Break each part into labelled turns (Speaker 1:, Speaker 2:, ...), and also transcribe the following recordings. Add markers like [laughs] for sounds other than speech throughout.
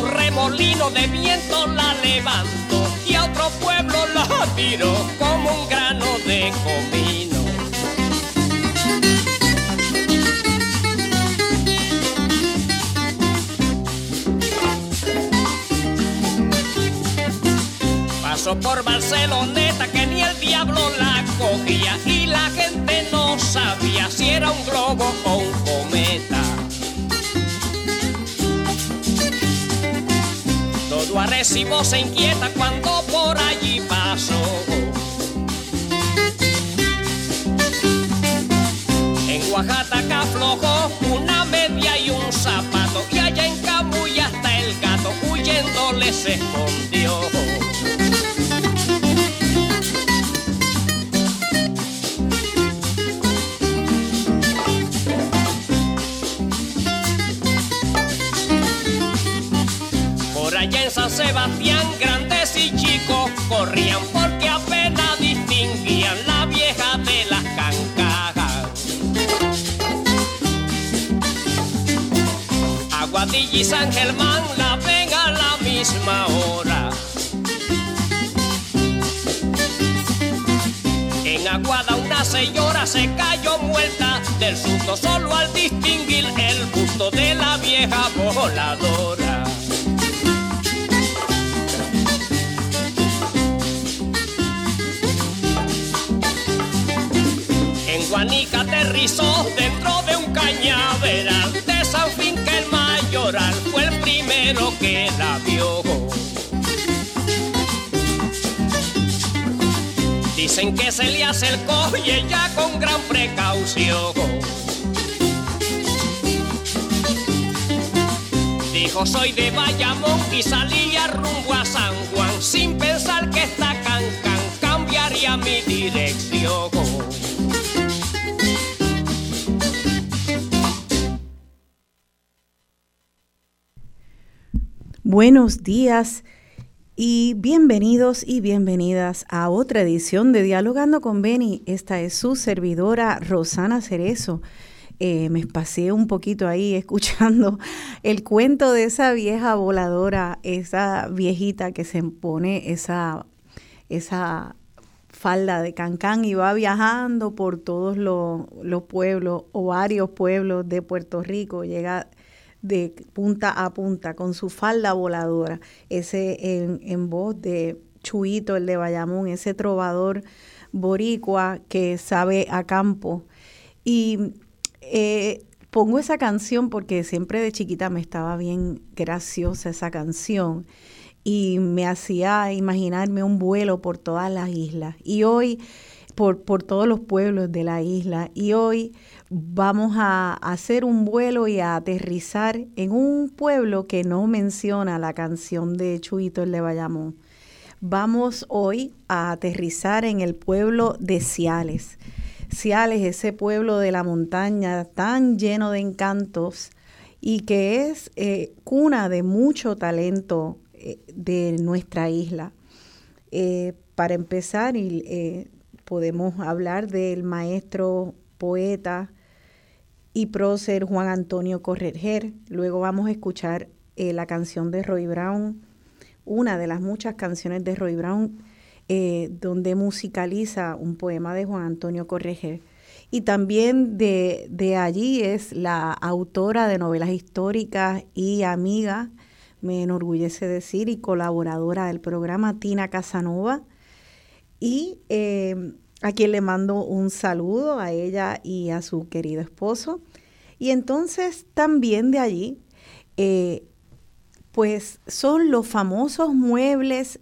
Speaker 1: un remolino de viento la levantó y a otro pueblo la tiró como un grano de comino. Pasó por Barceloneta que ni el diablo la cogía y la gente no sabía si era un globo o un cometa. Todo Arecibo se inquieta cuando por allí pasó. En Oaxaca aflojó una media y un zapato y allá en Camuy hasta el gato huyéndole se escondió. Y San Germán la ven a la misma hora. En Aguada una señora se cayó muerta del susto solo al distinguir el busto de la vieja voladora. En Guanica aterrizó dentro de un cañaveral fue el primero que la vio. Dicen que se le acercó y ella con gran precaución. Dijo soy de Bayamón y salía rumbo a San Juan sin pensar que esta cancan cambiaría mi dirección.
Speaker 2: Buenos días y bienvenidos y bienvenidas a otra edición de Dialogando con Beni. Esta es su servidora Rosana Cerezo. Eh, me pasé un poquito ahí [laughs] escuchando el cuento de esa vieja voladora, esa viejita que se pone esa, esa falda de cancán y va viajando por todos los, los pueblos o varios pueblos de Puerto Rico. Llega de punta a punta con su falda voladora, ese en, en voz de Chuito, el de Bayamón, ese trovador boricua que sabe a campo. Y eh, pongo esa canción porque siempre de chiquita me estaba bien graciosa esa canción y me hacía imaginarme un vuelo por todas las islas y hoy por, por todos los pueblos de la isla y hoy vamos a hacer un vuelo y a aterrizar en un pueblo que no menciona la canción de Chuito el de Bayamón. Vamos hoy a aterrizar en el pueblo de Ciales. Ciales, ese pueblo de la montaña tan lleno de encantos y que es eh, cuna de mucho talento eh, de nuestra isla. Eh, para empezar, podemos hablar del maestro poeta y prócer Juan Antonio Correger. Luego vamos a escuchar la canción de Roy Brown, una de las muchas canciones de Roy Brown eh, donde musicaliza un poema de Juan Antonio Correger. Y también de, de, allí es la autora de novelas históricas y amiga, me enorgullece decir, y colaboradora del programa Tina Casanova. Y eh, a quien le mando un saludo a ella y a su querido esposo. Y entonces también de allí, eh, pues son los famosos muebles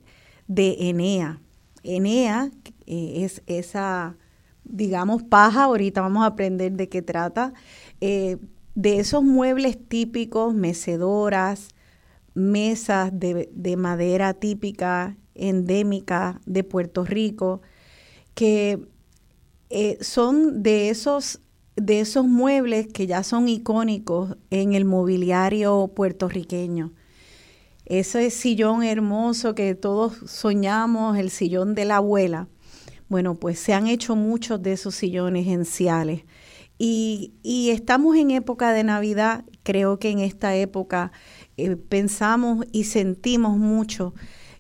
Speaker 2: de Enea. Enea eh, es esa, digamos, paja, ahorita vamos a aprender de qué trata, eh, de esos muebles típicos, mecedoras, mesas de, de, madera típica, endémica de Puerto Rico, que eh, son de esos, de esos muebles que ya son icónicos en el mobiliario puertorriqueño. Ese sillón hermoso que todos soñamos, el sillón de la abuela. Bueno, pues se han hecho muchos de esos sillones enciales. Y, y estamos en época de Navidad, creo que en esta época eh, pensamos y sentimos mucho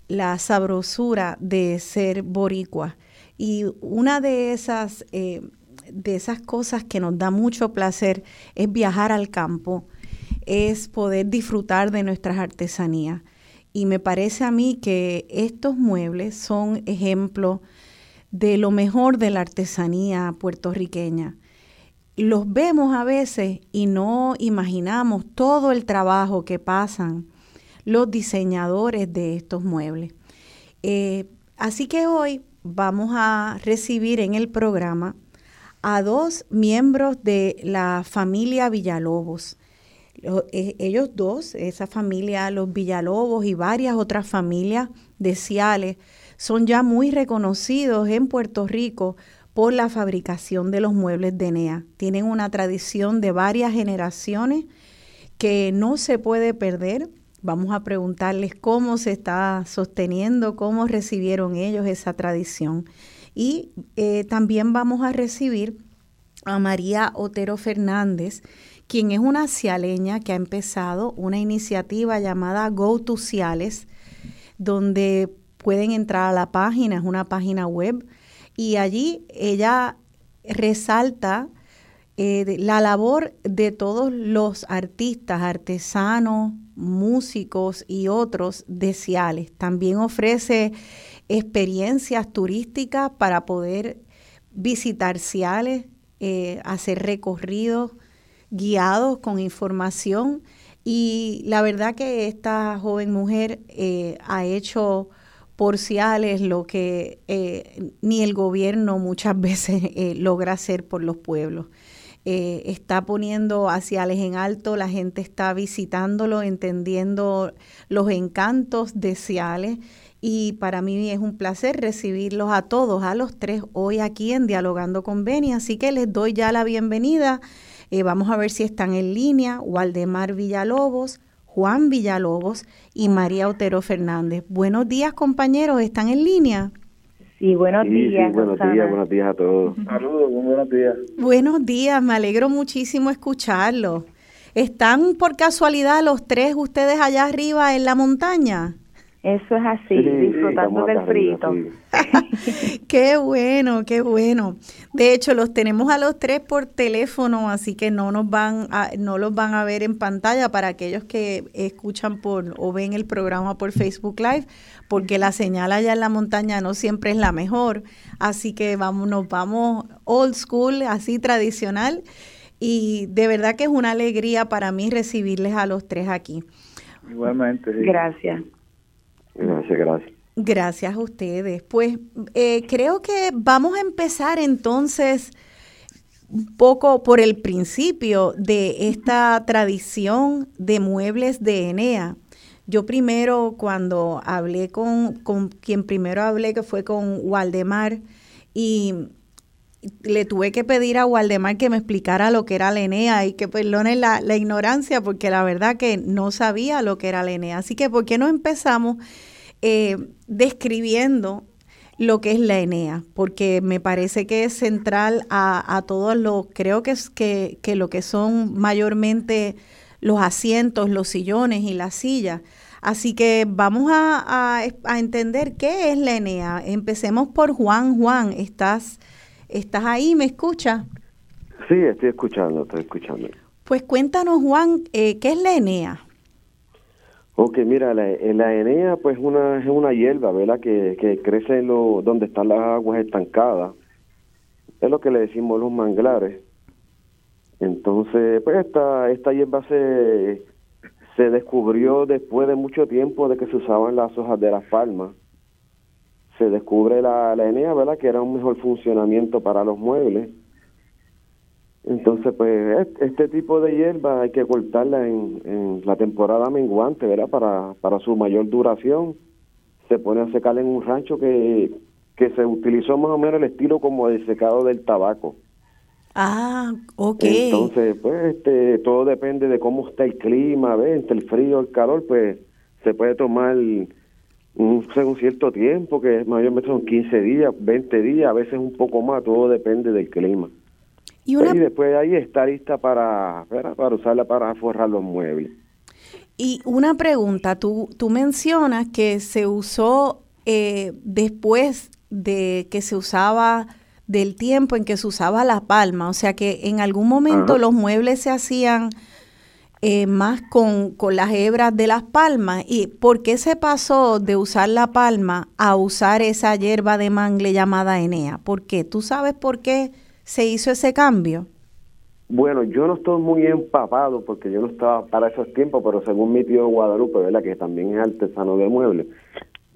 Speaker 2: la sabrosura de ser boricua. Y una de esas, eh, de esas cosas que nos da mucho placer es viajar al campo, es poder disfrutar de nuestras artesanías. Y me parece a mí que estos muebles son ejemplo de lo mejor de la artesanía puertorriqueña. Los vemos a veces y no imaginamos todo el trabajo que pasan los diseñadores de estos muebles. Eh, así que hoy vamos a recibir en el programa a dos miembros de la familia Villalobos. Eh, ellos dos, esa familia, los Villalobos y varias otras familias de Ciales, son ya muy reconocidos en Puerto Rico por la fabricación de los muebles de NEA. Tienen una tradición de varias generaciones que no se puede perder Vamos a preguntarles cómo se está sosteniendo, cómo recibieron ellos esa tradición. Y eh, también vamos a recibir a María Otero Fernández, quien es una cialeña que ha empezado una iniciativa llamada Go to Ciales, donde pueden entrar a la página, es una página web, y allí ella resalta eh, la labor de todos los artistas, artesanos, músicos y otros de Ciales. También ofrece experiencias turísticas para poder visitar Ciales, eh, hacer recorridos guiados con información. Y la verdad que esta joven mujer eh, ha hecho por Ciales lo que eh, ni el gobierno muchas [laughs] veces logra hacer por los pueblos. Eh, está poniendo hacia Ciales en alto, la gente está visitándolo, entendiendo los encantos de Ciales y para mí es un placer recibirlos a todos, a los tres, hoy aquí en Dialogando con Beni, así que les doy ya la bienvenida. Eh, vamos a ver si están en línea, Waldemar Villalobos, Juan Villalobos y María Otero Fernández. Buenos días compañeros, ¿están en línea?
Speaker 3: Sí, buenos días.
Speaker 4: buenos días, buenos días a todos. [laughs]
Speaker 5: Saludos, buenos días.
Speaker 2: Buenos días, me alegro muchísimo escucharlo. ¿Están por casualidad los tres ustedes allá arriba en la montaña?
Speaker 3: Eso es así, disfrutando del frito. [laughs]
Speaker 2: qué bueno, qué bueno. De hecho, los tenemos a los tres por teléfono, así que no nos van a, no los van a ver en pantalla para aquellos que escuchan por o ven el programa por Facebook Live, porque la señal allá en la montaña no siempre es la mejor. Así que vamos, nos vamos old school, así tradicional. Y de verdad que es una alegría para mí recibirles a los tres aquí.
Speaker 5: Igualmente.
Speaker 3: Gracias.
Speaker 4: Gracias, gracias.
Speaker 2: Gracias a ustedes. Pues eh, creo que vamos a empezar entonces un poco por el principio de esta tradición de muebles de Enea. Yo primero, cuando hablé con, con quien primero hablé, que fue con Waldemar, y le tuve que pedir a Waldemar que me explicara lo que era la Enea y que perdone la, la ignorancia, porque la verdad que no sabía lo que era la Enea. Así que, ¿por qué no empezamos? Eh, describiendo lo que es la Enea, porque me parece que es central a, a todos los, creo que es que, lo que son mayormente los asientos, los sillones y las sillas. Así que vamos a, a, entender qué es la Enea. Empecemos por Juan. Juan, ¿estás, estás ahí? ¿Me escuchas?
Speaker 4: Sí, estoy escuchando, estoy escuchando.
Speaker 2: Pues cuéntanos, Juan, eh, ¿qué es la Enea?
Speaker 4: Ok, mira, la, la enea pues una, es una hierba, ¿verdad? Que, que crece en lo, donde están las aguas estancadas. Es lo que le decimos los manglares. Entonces, pues esta, esta hierba se, se descubrió después de mucho tiempo de que se usaban las hojas de las palmas. Se descubre la, la enea, ¿verdad? Que era un mejor funcionamiento para los muebles entonces, pues este tipo de hierba hay que cortarla en, la temporada menguante, ¿verdad? Para, para su mayor duración. Se pone a secar en un rancho que, que se utilizó más o menos el estilo como de secado del tabaco.
Speaker 2: Ah, ok.
Speaker 4: Entonces, pues, este, todo depende de cómo está el clima, ¿ves? Entre el frío, el calor, pues, se puede tomar un, un cierto tiempo, que mayormente son 15 días, 20 días, a veces un poco más, todo depende del clima. Y, después ahí está lista para, para usarla para forrar los muebles.
Speaker 2: Y una pregunta, tú, tú mencionas que se usó eh, después de que se usaba del tiempo en que se usaba la palma, o sea que en algún momento los muebles se hacían eh, más con, con, las hebras de las palmas. ¿Y por qué se pasó de usar la palma a usar esa hierba de mangle llamada Enea? ¿Por qué? ¿Tú sabes por qué se hizo ese cambio?
Speaker 4: Bueno, yo no estoy muy empapado porque yo no estaba para esos tiempos, pero según mi tío Guadalupe, ¿verdad? que también es artesano de muebles,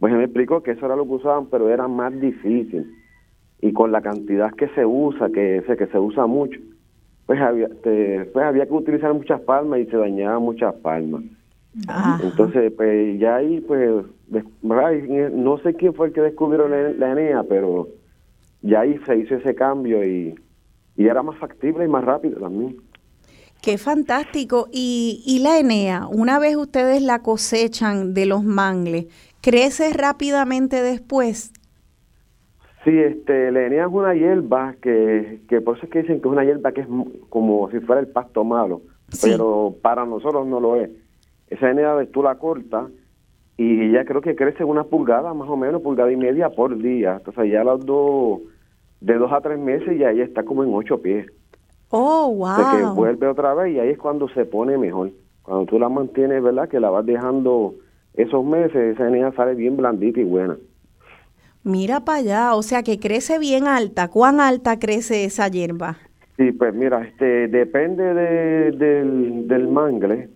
Speaker 4: pues me explicó que eso era lo que usaban, pero era más difícil. Y con la cantidad que se usa, que, que se usa mucho, pues había, pues había que utilizar muchas palmas y se dañaban muchas palmas. Entonces, pues ya ahí, pues, no sé quién fue el que descubrió la, la Enea, pero ya ahí se hizo ese cambio y, era más factible y más rápido también.
Speaker 2: Qué fantástico. Y, y la Enea, una vez ustedes la cosechan de los mangles, ¿crece rápidamente después?
Speaker 4: Sí, este, la Enea es una hierba que, que por eso es que dicen que es una hierba que es como si fuera el pasto malo, pero para nosotros no lo es. Esa Enea tú la cortas y ya creo que crece una pulgada más o menos, pulgada y media por día. Entonces ya las dos, de dos a tres meses ya ahí está como en ocho pies.
Speaker 2: Oh, wow.
Speaker 4: De que vuelve otra vez y ahí es cuando se pone mejor. Cuando tú la mantienes, ¿verdad? Que la vas dejando esos meses, esa enea sale bien blandita y buena.
Speaker 2: Mira para allá, o sea que crece bien alta. ¿Cuán alta crece esa hierba?
Speaker 4: Sí, pues mira, este depende de, del, del mangle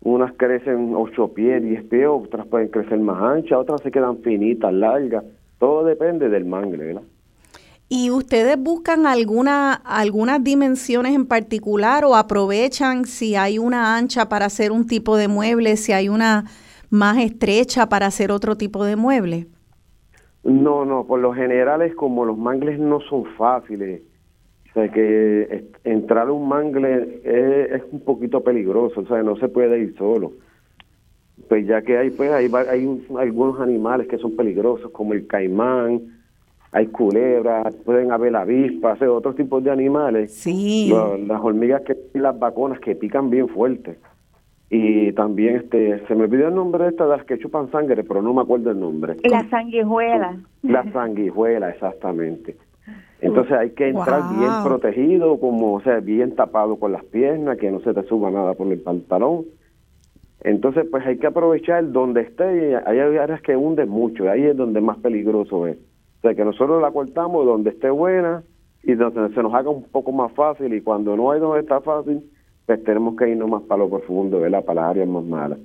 Speaker 4: unas crecen ocho pies, diez pies, otras pueden crecer más anchas, otras se quedan finitas, largas. Todo depende del mangle, ¿verdad?
Speaker 2: ¿Y ustedes buscan alguna, algunas dimensiones en particular o aprovechan si hay una ancha para hacer un tipo de mueble, si hay una más estrecha para hacer otro tipo de mueble?
Speaker 4: No, no, por lo general es como los mangles no son fáciles o sea, que entrar a un mangle es, un poquito peligroso, o sea, no se puede ir solo. Pues ya que hay, pues hay, hay algunos animales que son peligrosos, como el caimán, hay culebras, pueden haber avispas, otros tipos de animales.
Speaker 2: Sí.
Speaker 4: las hormigas que las vaconas que pican bien fuerte. Y también este se me olvidó el nombre de estas de las que chupan sangre, pero no me acuerdo el nombre.
Speaker 3: La sanguijuela.
Speaker 4: La sanguijuela, exactamente. Entonces hay que entrar bien protegido, como o sea, bien tapado con las piernas, que no se te suba nada por el pantalón. Entonces, pues hay que aprovechar donde esté, hay áreas que hunden mucho, ahí es donde más peligroso es. O sea, que nosotros la cortamos donde esté buena y donde se nos haga un poco más fácil y cuando no hay donde está fácil, pues tenemos que irnos más para lo profundo, ¿verdad? Para las áreas más malas.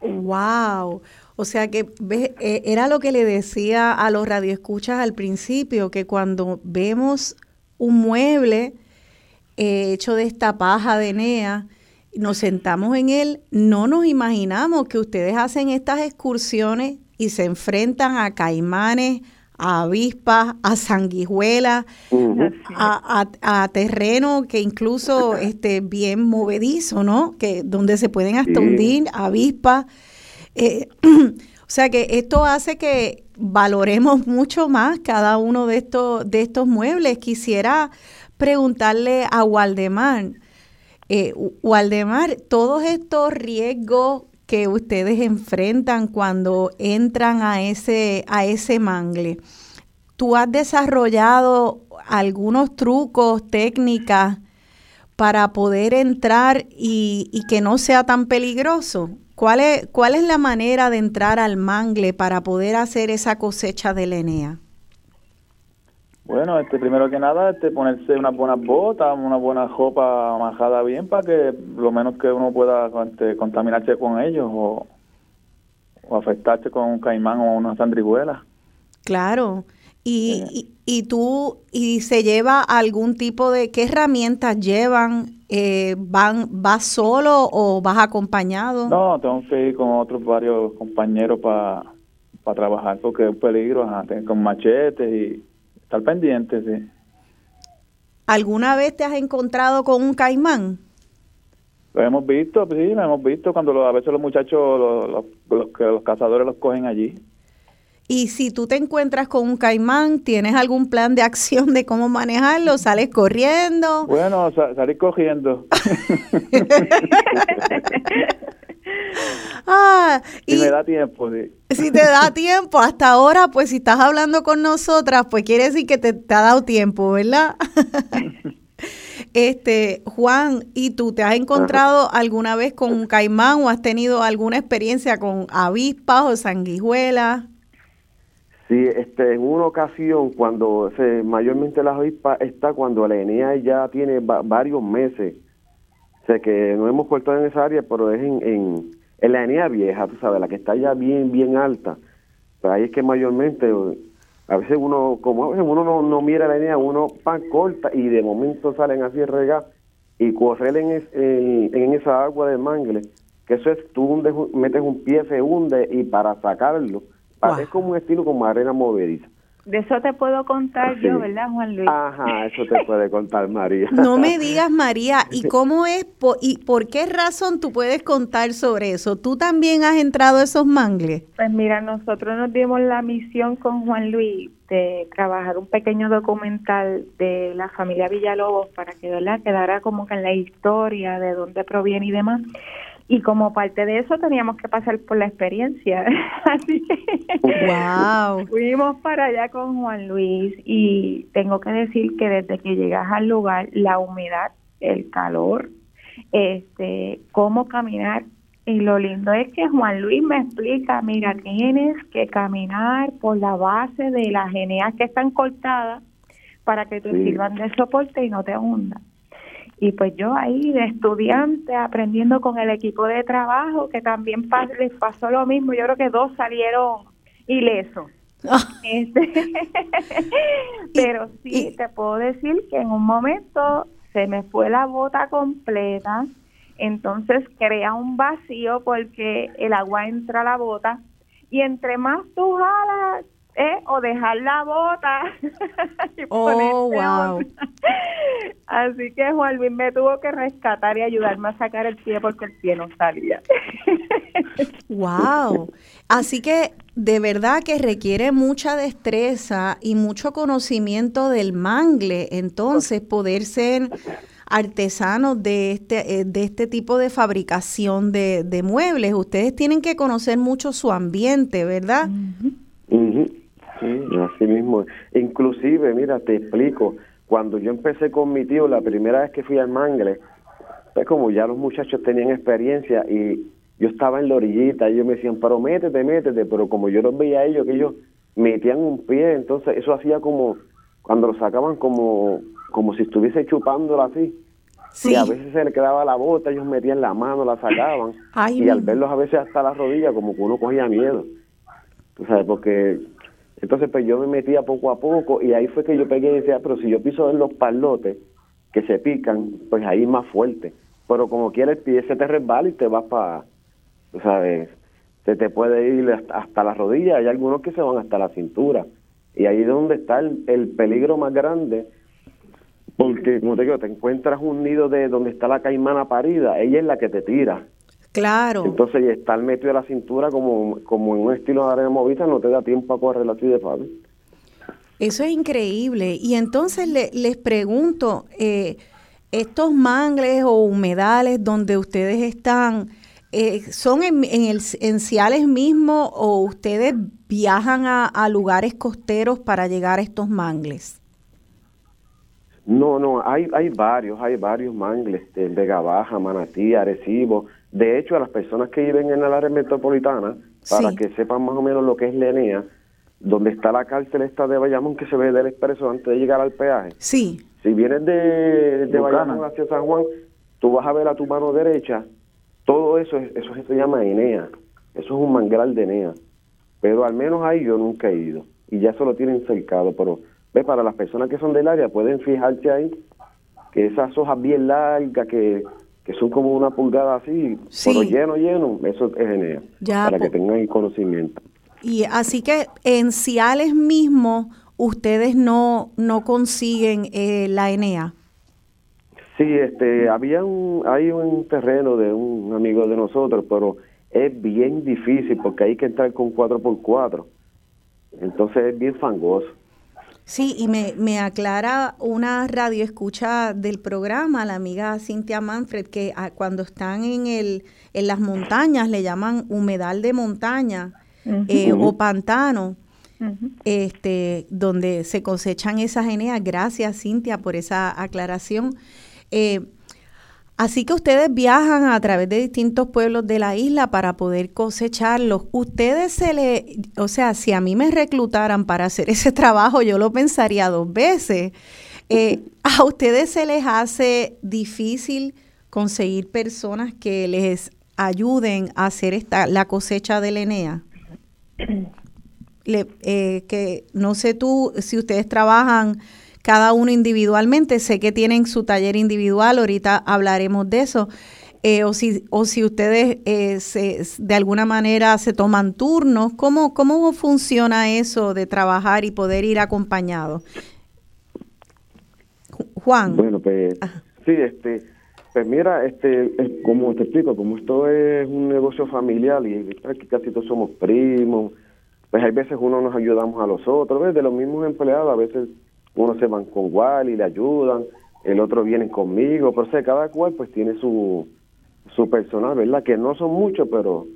Speaker 2: Wow. O sea que eh, era lo que le decía a los radioescuchas al principio, que cuando vemos un mueble eh, hecho de esta paja de Enea, nos sentamos en él, no nos imaginamos que ustedes hacen estas excursiones y se enfrentan a caimanes, a avispas, a sanguijuelas, a, terreno que incluso [laughs] esté bien movedizo, ¿no? Que donde se pueden hasta hundir avispas. Eh, [clears throat] o sea que esto hace que valoremos mucho más cada uno de estos, de estos muebles. Quisiera preguntarle a Waldemar, eh, Waldemar, todos estos riesgos que ustedes enfrentan cuando entran a ese, a ese mangle, ¿tú has desarrollado algunos trucos, técnicas para poder entrar y, que no sea tan peligroso? ¿Cuál es, ¿Cuál es la manera de entrar al mangle para poder hacer esa cosecha de?
Speaker 5: Bueno, este, primero que nada, este, ponerse unas buenas botas, una buena ropa majada bien para que lo menos que uno pueda este, contaminarse con ellos o, afectarse con un caimán o una sandrihuela.
Speaker 2: Claro. Y, y, tú, y se lleva algún tipo de, ¿qué herramientas llevan? Eh, van, ¿Vas solo o vas acompañado?
Speaker 5: No, tengo que ir con otros varios compañeros para para trabajar porque es un peligro, ajá, con machetes y estar pendiente, sí.
Speaker 2: ¿Alguna vez te has encontrado con un caimán?
Speaker 5: Lo hemos visto, sí, lo hemos visto cuando a veces los muchachos, los, los, los cazadores los cogen allí.
Speaker 2: Y si tú te encuentras con un caimán, ¿tienes algún plan de acción de cómo manejarlo? ¿Sales corriendo?
Speaker 5: Bueno, salir cogiendo. [laughs] [laughs]
Speaker 2: ah,
Speaker 5: y si me da tiempo, sí.
Speaker 2: Si te da [laughs] tiempo, hasta ahora, pues si estás hablando con nosotras, pues quiere decir que te, te ha dado tiempo, ¿verdad? [laughs] este, Juan, ¿y tú te has encontrado alguna vez con un caimán o has tenido alguna experiencia con avispas o sanguijuelas?
Speaker 4: Sí, este, en una ocasión, cuando se, mayormente la avispa está cuando la ENEA ya tiene varios meses, sé que no hemos cortado en esa área, pero es en, en, en la ENEA vieja, tú sabes, la que está ya bien, bien alta. Pero ahí es que mayormente, a veces uno, como a veces uno no, no mira la ENEA, uno pan corta y de momento salen así regar y correr en, en, en, esa agua de mangle, que eso es, tú hundes, metes un pie, se hunde y para sacarlo es como un estilo como arena movediza.
Speaker 3: De eso te puedo contar yo, ¿verdad, Juan Luis?
Speaker 4: Ajá, eso te puede contar María.
Speaker 2: No me [laughs] digas, María, ¿y cómo es y por qué razón tú puedes contar sobre eso? ¿Tú también has entrado a esos mangles?
Speaker 3: Pues mira, nosotros nos dimos la misión con Juan Luis de trabajar un pequeño documental de la familia Villalobos para que ¿verdad? quedara como que en la historia de dónde proviene y demás y como parte de eso teníamos que pasar por la experiencia. [laughs] Así
Speaker 2: wow.
Speaker 3: fuimos para allá con Juan Luis y tengo que decir que desde que llegas al lugar, la humedad, el calor, este, cómo caminar y lo lindo es que Juan Luis me explica, mira, tienes que caminar por la base de las geneas que están cortadas para que te sirvan de soporte y no te hundan. Y pues yo ahí de estudiante aprendiendo con el equipo de trabajo que también les pasó lo mismo. Yo creo que dos salieron ilesos. [laughs] Este, [laughs] pero sí, te puedo decir que en un momento se me fue la bota completa, entonces crea un vacío porque el agua entra a la bota y entre más tú jalas, ¿eh? o dejar la bota [laughs] y
Speaker 2: oh, wow. [laughs]
Speaker 3: Así que Juan Luis me tuvo que rescatar y ayudarme a sacar el pie porque el pie no salía. [laughs]
Speaker 2: wow. Así que de verdad que requiere mucha destreza y mucho conocimiento del mangle, entonces poder ser artesanos de este, eh, de este tipo de fabricación de, de muebles. Ustedes tienen que conocer mucho su ambiente, ¿verdad?
Speaker 4: Sí, así mismo. Inclusive, mira, te explico, cuando yo empecé con mi tío, la primera vez que fui al Mangle, pues como ya los muchachos tenían experiencia y yo estaba en la orillita, ellos me decían, pero métete, métete, pero como yo los veía a ellos, que ellos metían un pie, entonces eso hacía como, cuando lo sacaban como, como si estuviese chupándolo así. Y a veces se le quedaba la bota, ellos metían la mano, la sacaban. y al verlos a veces hasta la rodilla, como que uno cogía miedo. Tú sabes, porque entonces, pues yo me metía poco a poco y ahí fue que yo pegué y decía, pero si yo piso en los palotes que se pican, pues ahí más fuerte. Pero como quiera el pie se te resbala y te vas para, tú sabes, se te puede ir hasta, la rodilla, hay algunos que se van hasta la cintura. Y ahí es donde está el, el peligro más grande, porque, como te digo, te encuentras un nido de donde está la caimana parida, ella es la que te tira.
Speaker 2: Claro.
Speaker 4: Entonces, estar metido a la cintura como, como en un estilo de arena movida no te da tiempo a correr así de fácil.
Speaker 2: Eso es increíble. Y entonces les pregunto, eh, estos mangles o humedales donde ustedes están, eh, ¿son en, el, en Ciales mismo o ustedes viajan a, lugares costeros para llegar a estos mangles?
Speaker 4: No, no, hay, hay varios, hay varios mangles, de Vega Baja, Manatí, Arecibo, de hecho, a las personas que viven en el área metropolitana, para que sepan más o menos lo que es Lenea, donde está la cárcel esta de Bayamón que se ve del expreso antes de llegar al peaje.
Speaker 2: Sí.
Speaker 4: Si vienes de, de Bayamón hacia San Juan, tú vas a ver a tu mano derecha, todo eso, eso se llama Enea. Eso es un mangral de Enea. Pero al menos ahí yo nunca he ido. Y ya se lo tienen cercado. Pero ve, para las personas que son del área, pueden fijarse ahí que esas hojas bien largas que que son como una pulgada así, pero lleno, lleno, eso es genial, para que tengan conocimiento.
Speaker 2: Y así que en Ciales mismo ustedes no, no consiguen eh, la Enea.
Speaker 4: Sí, este, había un, hay un terreno de un amigo de nosotros, pero es bien difícil porque hay que entrar con 4x4. Entonces es bien fangoso.
Speaker 2: Sí, y me, me aclara una radio escucha del programa, la amiga Cintia Manfred, que ah, cuando están en, el, en las montañas le llaman humedal de montaña eh, o pantano, este, donde se cosechan esas eneas. Gracias, Cintia, por esa aclaración. Eh, Así que ustedes viajan a través de distintos pueblos de la isla para poder cosecharlos. Ustedes se le, o sea, si a mí me reclutaran para hacer [laughs] ese trabajo, yo lo pensaría dos veces. Eh, ¿A ustedes se les hace difícil conseguir personas que les ayuden a hacer esta, la cosecha de Enea? [clears throat] Le, eh, que no sé tú si ustedes trabajan cada uno individualmente. Sé que tienen su taller individual, ahorita hablaremos de eso. Eh, o, si, o si ustedes eh, se, de alguna manera se toman turnos, ¿cómo, ¿cómo funciona eso de trabajar y poder ir acompañado? Juan.
Speaker 4: Bueno, pues sí, este, pues mira, este, como te explico, como esto es un negocio familiar y casi todos somos primos, pues hay veces uno nos ayudamos a los otros, de los mismos empleados, a veces unos se van con Wally y le ayudan, el otro viene conmigo, pero sé, cada cual pues tiene su, su personal, ¿verdad? Que no son muchos, pero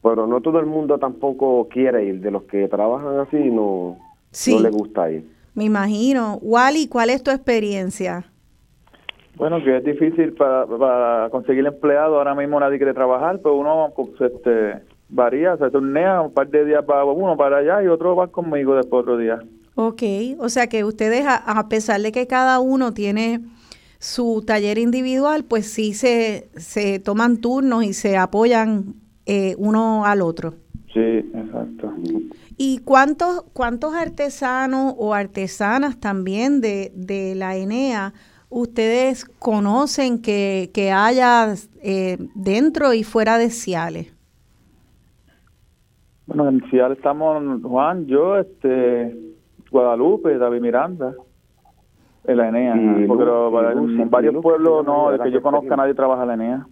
Speaker 4: pero no todo el mundo tampoco quiere ir, de los que trabajan así no, no les gusta ir.
Speaker 2: Me imagino. Wally, ¿cuál es tu experiencia?
Speaker 5: Bueno, que es difícil para, para conseguir empleado, ahora mismo nadie quiere trabajar, pero uno pues, este, varía, se turnea un par de días para uno para allá y otro va conmigo después otro día.
Speaker 2: Ok, o sea que ustedes, a, pesar de que cada uno tiene su taller individual, pues sí se, se toman turnos y se apoyan eh, uno al otro.
Speaker 5: Sí, exacto.
Speaker 2: ¿Y cuántos, cuántos artesanos o artesanas también de, de la ENEA ustedes conocen que, que haya eh, dentro y fuera de Ciales?
Speaker 5: Bueno, en Ciales estamos Juan, yo, este, Guadalupe, David Miranda, en la ENEA. en varios pueblos, no, de que yo conozca nadie trabaja en la ENEA.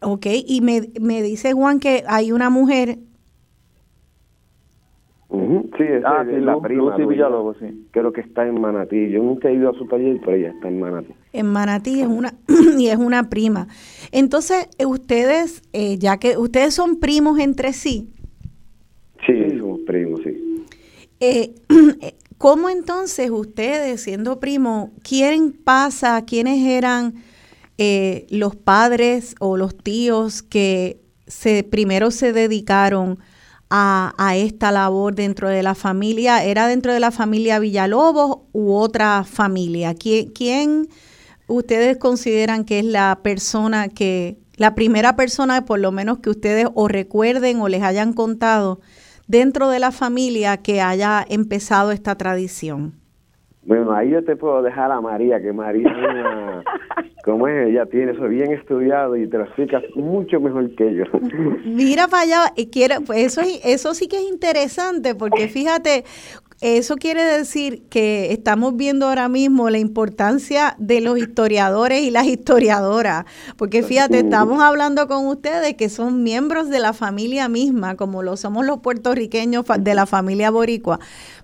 Speaker 2: Ok, y me, me dice Juan que hay una mujer.
Speaker 4: Sí, es, ah, la prima.
Speaker 5: Villalobos, sí.
Speaker 4: Creo que está en Manatí. Yo nunca he ido a su taller, pero ella está en Manatí.
Speaker 2: En Manatí es una [clears throat] y es una prima. Entonces, eh, ustedes, eh, ya que ustedes son primos entre sí.
Speaker 4: Sí, somos primos, sí. [clears throat]
Speaker 2: Eh, ¿Cómo entonces ustedes, siendo primos, quién pasa, quiénes eran eh, los padres o los tíos que primero se dedicaron a, esta labor dentro de la familia? ¿Era dentro de la familia Villalobos u otra familia? ¿Quién, quién ustedes consideran que es la persona que, la primera persona, por lo menos que ustedes o recuerden o les hayan contado, dentro de la familia que haya empezado esta tradición?
Speaker 4: Bueno, ahí yo te puedo dejar a María, que María es una, [laughs] como es, ella tiene eso bien estudiado y te lo explica mucho mejor que yo.
Speaker 2: Mira para allá, quiero, pues eso, eso sí que es interesante, porque fíjate, eso quiere decir que estamos viendo ahora mismo la importancia de los historiadores y las historiadoras, porque fíjate, estamos hablando con ustedes que son miembros de la familia misma, como lo somos los puertorriqueños de la familia boricua,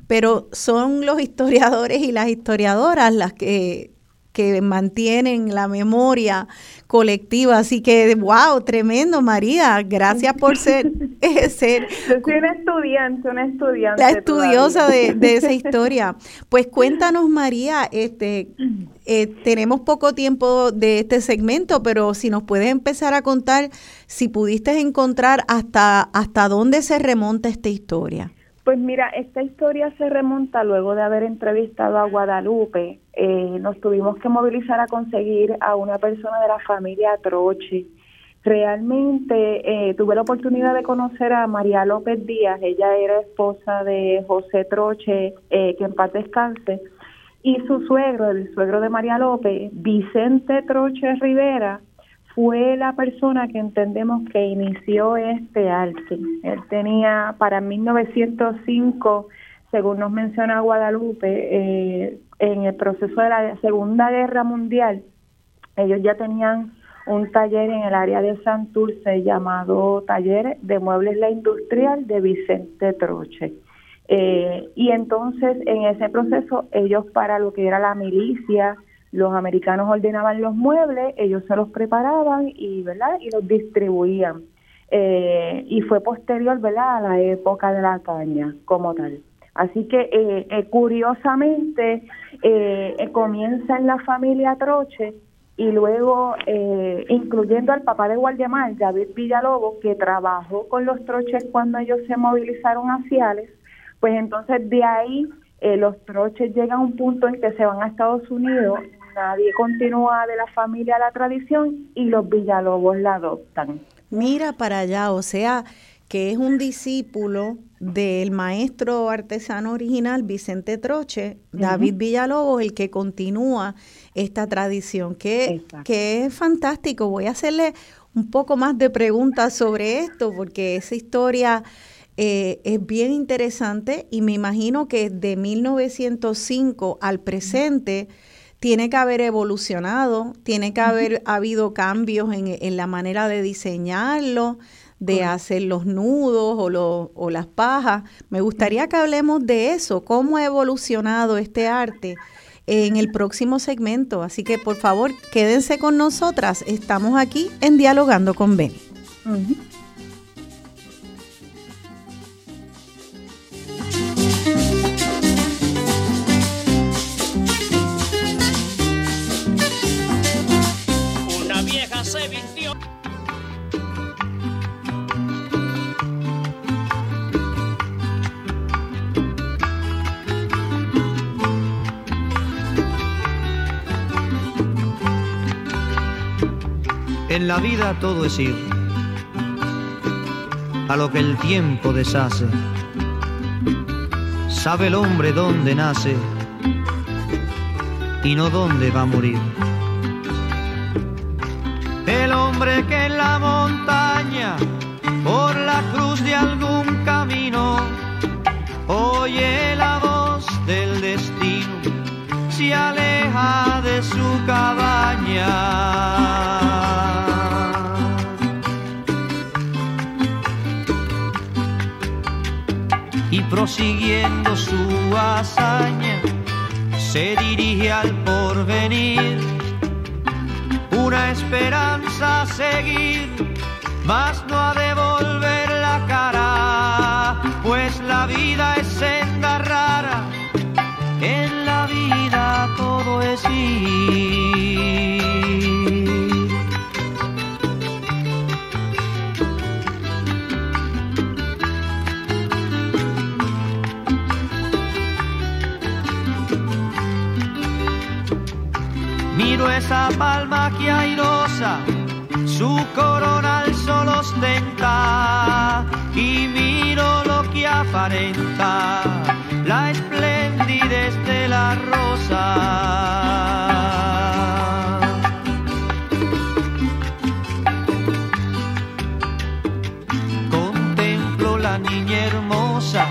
Speaker 2: pero son los historiadores y las historiadoras las que que mantienen la memoria colectiva. Así que, wow, tremendo, María. Gracias por ser... [laughs]
Speaker 3: Eh, ser Yo soy una estudiante, una estudiante.
Speaker 2: La estudiosa de, esa [laughs] historia. Pues cuéntanos, María, este, eh, tenemos poco tiempo de este segmento, pero si nos puedes empezar a contar si pudiste encontrar hasta, hasta dónde se remonta esta historia.
Speaker 3: Pues mira, esta historia se remonta luego de haber entrevistado a Guadalupe. Eh, nos tuvimos que movilizar a conseguir a una persona de la familia Troche. Realmente eh, tuve la oportunidad de conocer a María López Díaz. Ella era esposa de José Troche, eh, que en paz descanse. Y su suegro, el suegro de María López, Vicente Troche Rivera, fue la persona que entendemos que inició este arte. Él tenía para 1905, según nos menciona Guadalupe, eh, en el proceso de la Segunda Guerra Mundial, ellos ya tenían un taller en el área de Santurce llamado Taller de Muebles La Industrial de Vicente Troche. Eh, y entonces en ese proceso ellos para lo que era la milicia, los americanos ordenaban los muebles, ellos se los preparaban y, ¿verdad? y los distribuían. Eh, y fue posterior ¿verdad? a la época de la caña como tal. Así que eh, curiosamente comienza en la familia Troche y luego eh, incluyendo al papá de Guardemar, David Villalobos, que trabajó con los troches cuando ellos se movilizaron a Ciales, pues entonces de ahí eh, los troches llegan a un punto en que se van a Estados Unidos, nadie continúa de la familia la tradición y los Villalobos la adoptan.
Speaker 2: Mira para allá, o sea, que es un discípulo del maestro artesano original Vicente Troche, David Villalobos, el que continúa esta tradición, que, que es fantástico. Voy a hacerle un poco más de preguntas sobre esto, porque esa historia eh, es bien interesante y me imagino que de 1905 al presente tiene que haber evolucionado, tiene que haber habido cambios en, en la manera de diseñarlo, de hacer los nudos o, o las pajas. Me gustaría que hablemos de eso, cómo ha evolucionado este arte en el próximo segmento. Así que por favor, quédense con nosotras. Estamos aquí en Dialogando con Ben.
Speaker 6: En la vida todo es ir a lo que el tiempo deshace. Sabe el hombre dónde nace y no dónde va a morir. El hombre que en la montaña, por la cruz de algún camino, oye la voz del destino, se aleja de su cabaña. prosiguiendo su hazaña, se dirige al porvenir, una esperanza a seguir, mas no a devolver la cara, pues la vida es senda rara, en la vida todo es ir. esa palma que airosa su corona al sol ostenta y miro lo que aparenta la esplendidez de la rosa. Contemplo la niña hermosa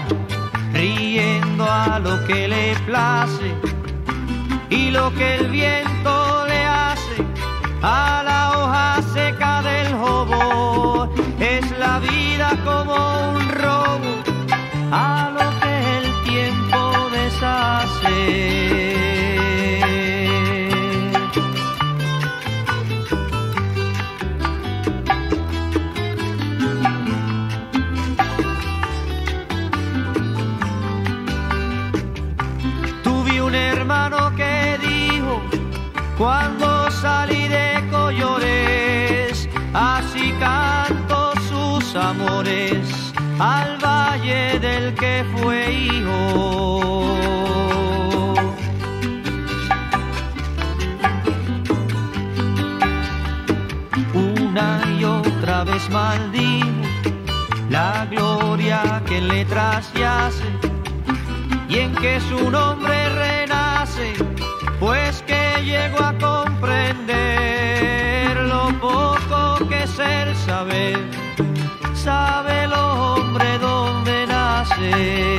Speaker 6: riendo a lo que le place y lo que el viento a la Tuve un hermano que dijo cuando salí así canto sus amores al valle del que fue hijo. La gloria que en letras yace y en que su nombre renace, pues que llego a comprender lo poco que es el saber, sabe el hombre dónde nace.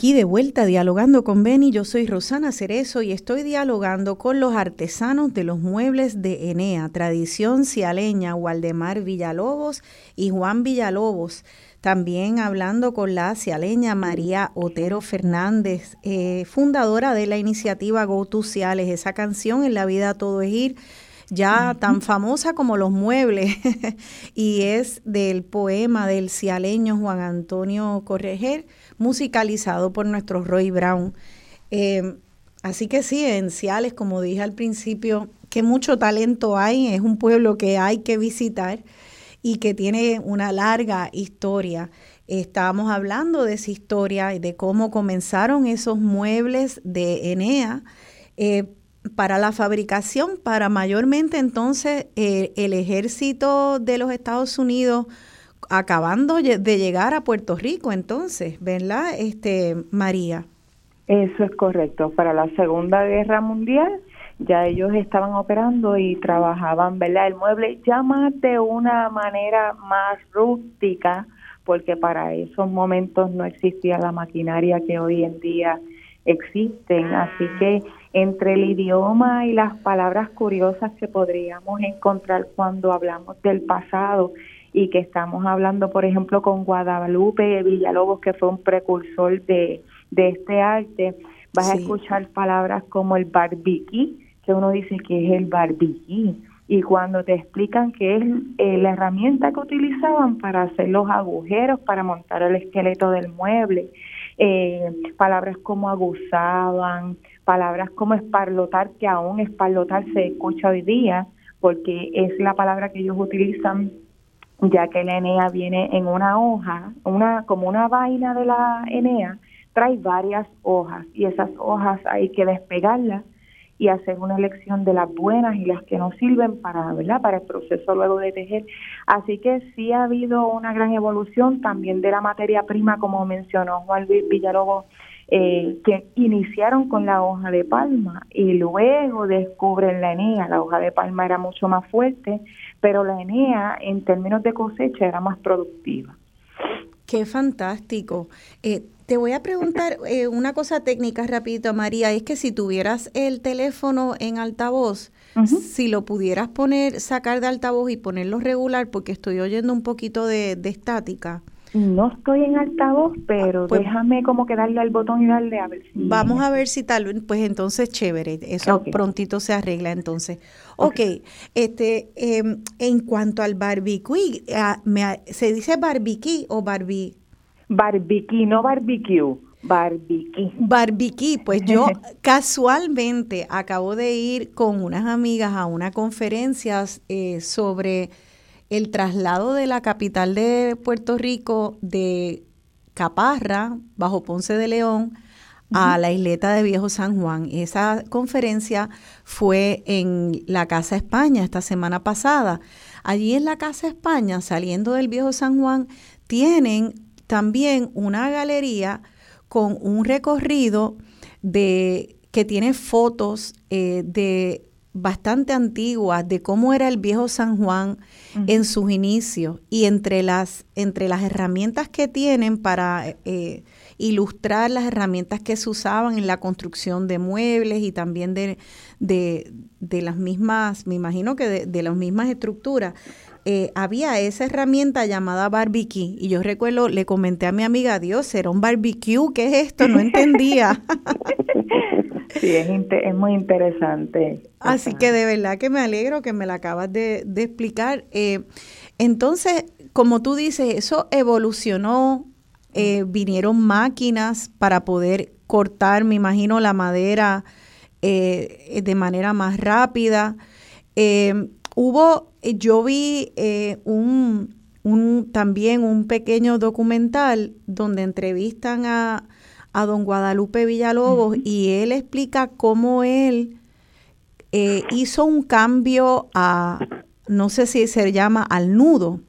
Speaker 2: Aquí de vuelta dialogando con Beni, yo soy Rosana Cerezo y estoy dialogando con los artesanos de los muebles de Enea, tradición cialeña, Waldemar Villalobos y Juan Villalobos. También hablando con la cialeña María Otero Fernández, eh, fundadora de la iniciativa Go To Ciales, esa canción En la vida todo es ir ya tan famosa como los muebles, [laughs] y es del poema del cialeño Juan Antonio Correger, musicalizado por nuestro Roy Brown. Eh, así que sí, en Ciales, como dije al principio, que mucho talento hay, es un pueblo que hay que visitar y que tiene una larga historia. Estábamos hablando de esa historia y de cómo comenzaron esos muebles de Enea. Eh, para la fabricación, para mayormente entonces eh, el ejército de los Estados Unidos acabando de llegar a Puerto Rico, entonces, ¿verdad, este, María?
Speaker 3: Eso es correcto. Para la Segunda Guerra Mundial ya ellos estaban operando y trabajaban, ¿verdad? El mueble ya más de una manera más rústica, porque para esos momentos no existía la maquinaria que hoy en día existen. Así que entre el idioma y las palabras curiosas que podríamos encontrar cuando hablamos del pasado y que estamos hablando, por ejemplo, con Guadalupe Villalobos, que fue un precursor de, de este arte, vas a escuchar palabras como el barbiqui, que uno dice que es el barbiqui, y cuando te explican que es eh, la herramienta que utilizaban para hacer los agujeros, para montar el esqueleto del mueble, eh, palabras como aguzaban, palabras como esparlotar, que aún esparlotar se escucha hoy día, porque es la palabra que ellos utilizan ya que la Enea viene en una hoja, una como una vaina de la Enea, trae varias hojas y esas hojas hay que despegarlas y hacer una elección de las buenas y las que no sirven para, ¿verdad? para el proceso luego de tejer. Así que sí ha habido una gran evolución también de la materia prima, como mencionó Juan Luis Villalobos, eh, que iniciaron con la hoja de palma y luego descubren la enea. La hoja de palma era mucho más fuerte, pero la enea en términos de cosecha era más productiva.
Speaker 2: Qué fantástico. Eh, te voy a preguntar eh, una cosa técnica rapidito, María, es que si tuvieras el teléfono en altavoz, si lo pudieras poner, sacar de altavoz y ponerlo regular, porque estoy oyendo un poquito de estática.
Speaker 3: No estoy en altavoz, pero pues, déjame como que darle al botón y darle a ver si...
Speaker 2: Vamos a ver si tal, pues entonces chévere, eso prontito se arregla entonces. Ok, este, em, en cuanto al barbecue, ah, ¿se dice barbecue o barbie?
Speaker 3: Barbecue, no barbecue. Barbecue.
Speaker 2: Barbecue, pues yo [laughs] casualmente acabo de ir con unas amigas a una conferencia eh, sobre el traslado de la capital de Puerto Rico de Caparra, bajo Ponce de León, a la isleta de Viejo San Juan. Esa conferencia fue en la Casa España esta semana pasada. Allí en la Casa España, saliendo del Viejo San Juan, tienen también una galería con un recorrido de que tiene fotos eh, de bastante antiguas de cómo era el viejo San Juan en sus inicios y entre las, entre las herramientas que tienen para eh, ilustrar las herramientas que se usaban en la construcción de muebles y también de, de, de las mismas, me imagino que de, de las mismas estructuras. Eh, había esa herramienta llamada barbecue y yo recuerdo, le comenté a mi amiga, Dios, ¿era un barbecue? ¿Qué es esto? No [laughs] entendía. [laughs]
Speaker 3: sí, es, es muy interesante.
Speaker 2: Así que de verdad que me alegro que me la acabas de, explicar. Eh, entonces, como tú dices, eso evolucionó, eh, vinieron máquinas para poder cortar, me imagino, la madera de manera más rápida. hubo eh, yo vi eh, un, también un pequeño documental donde entrevistan a, don Guadalupe Villalobos y él explica cómo él eh, hizo un cambio a, no sé si se llama al nudo,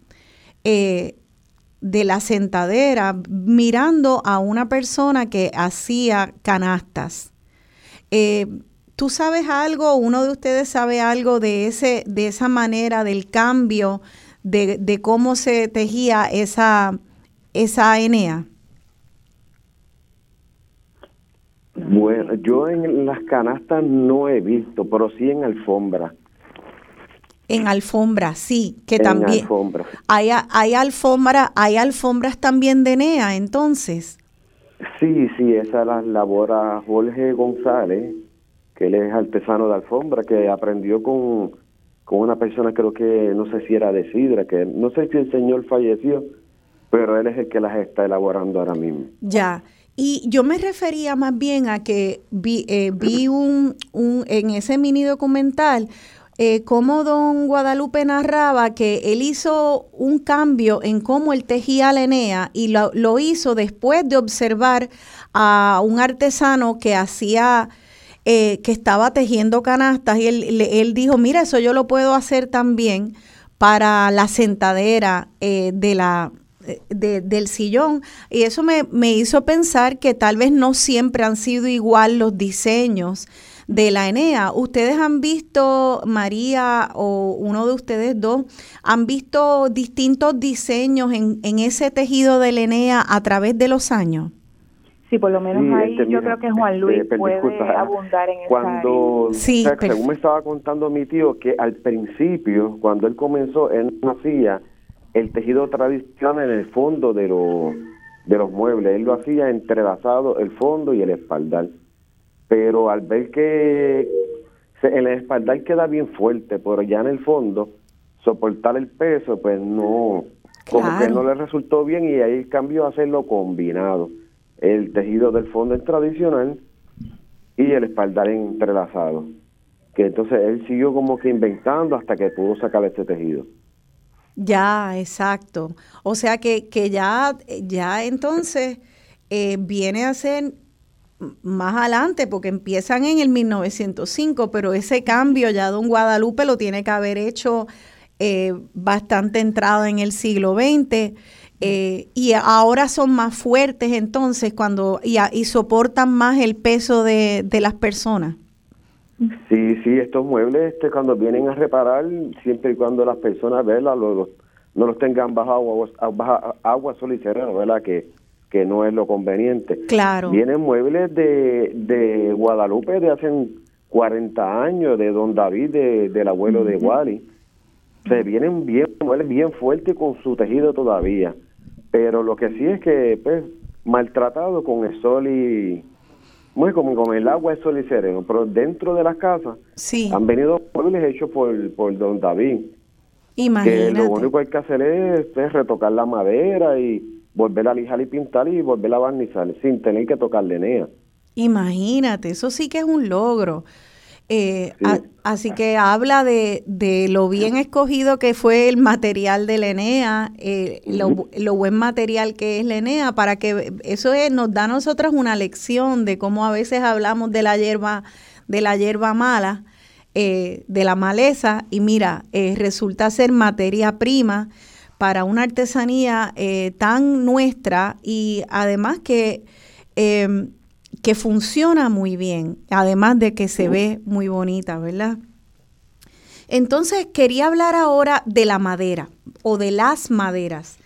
Speaker 2: de la sentadera, mirando a una persona que hacía canastas. ¿Tú sabes algo, uno de ustedes sabe algo de, ese, de esa manera, del cambio, de, de cómo se tejía esa, esa Enea?
Speaker 4: Bueno, yo en las canastas no he visto, pero sí en alfombra.
Speaker 2: En alfombra, sí, que
Speaker 4: En
Speaker 2: también
Speaker 4: alfombra.
Speaker 2: hay, hay alfombra, hay alfombras también de NEA, entonces.
Speaker 4: Sí, sí, esa la labora Jorge González, que él es artesano de alfombra, que aprendió con, con una persona, creo que no sé si era de Sidra, que no sé si el señor falleció, pero él es el que las está elaborando ahora mismo.
Speaker 2: Ya. Y yo me refería más bien a que vi, eh, vi un, un, en ese mini documental eh, cómo don Guadalupe narraba que él hizo un cambio en cómo él tejía la Enea y lo, lo hizo después de observar a un artesano que hacía, eh, que estaba tejiendo canastas y él, él dijo, mira, eso yo lo puedo hacer también para la sentadera eh, de la, de- del sillón. Y eso me, me hizo pensar que tal vez no siempre han sido igual los diseños de la Enea. ¿Ustedes han visto, María o uno de ustedes dos, han visto distintos diseños en, en ese tejido de la Enea a través de los años?
Speaker 3: Sí, por lo menos
Speaker 4: Sí,
Speaker 3: ahí
Speaker 4: este,
Speaker 3: yo
Speaker 4: mira,
Speaker 3: creo que Juan Luis
Speaker 4: este,
Speaker 3: puede
Speaker 4: disculpa,
Speaker 3: abundar en esa área.
Speaker 4: Cuando,
Speaker 2: Sí,
Speaker 4: o sea, según me estaba contando mi tío, que al principio, cuando él comenzó, él no hacía el tejido tradicional en el fondo de los, de los muebles, él lo hacía entrelazado el fondo y el espaldar. Pero al ver que se- el espaldar queda bien fuerte, pero ya en el fondo, soportar el peso, pues no, como que no le resultó bien y ahí cambió a hacerlo combinado. El tejido del fondo es tradicional y el espaldar entrelazado. Que entonces él siguió como que inventando hasta que pudo sacar ese tejido.
Speaker 2: Ya, exacto. O sea que, que ya, ya entonces eh, viene a ser más adelante, porque empiezan en el 1905, pero ese cambio ya don Guadalupe lo tiene que haber hecho eh, bastante entrado en el siglo XX. eh, y ahora son más fuertes entonces cuando y, a- y soportan más el peso de, de las personas.
Speaker 4: Sí, sí, estos muebles este, cuando vienen a reparar, siempre y cuando las personas ¿verdad? Lo- lo- no los tengan bajo agua, bajo agua sol y sereno, ¿verdad? Que, que no es lo conveniente.
Speaker 2: Claro.
Speaker 4: Vienen muebles de, de Guadalupe de hace 40 años, de Don David, de, del abuelo de Wally. Se vienen bien, muebles bien fuertes con su tejido todavía. Pero lo que sí es que, pues, maltratado con el sol y. Muy como con el agua, el sol y sereno. Pero dentro de las casas
Speaker 2: Sí,
Speaker 4: han venido muebles hechos por, por Don David. Que
Speaker 2: imagínate.
Speaker 4: lo único que hay que hacer es, es retocar la madera y volver a lijar y pintar y volver a barnizar sin tener que tocar lenea.
Speaker 2: Imagínate, eso sí que es un logro. Eh,
Speaker 4: Sí.
Speaker 2: a- así que habla de, de lo bien escogido que fue el material de la Enea, eh, lo, bu- lo buen material que es la Enea, para que eso es- nos da a nosotros una lección de cómo a veces hablamos de la hierba, de la hierba mala, eh, de la maleza, y mira, eh, resulta ser materia prima para una artesanía eh, tan nuestra y además que eh, que funciona muy bien, además de que se ve muy bonita, ¿verdad? Entonces, quería hablar ahora de la madera o de las maderas.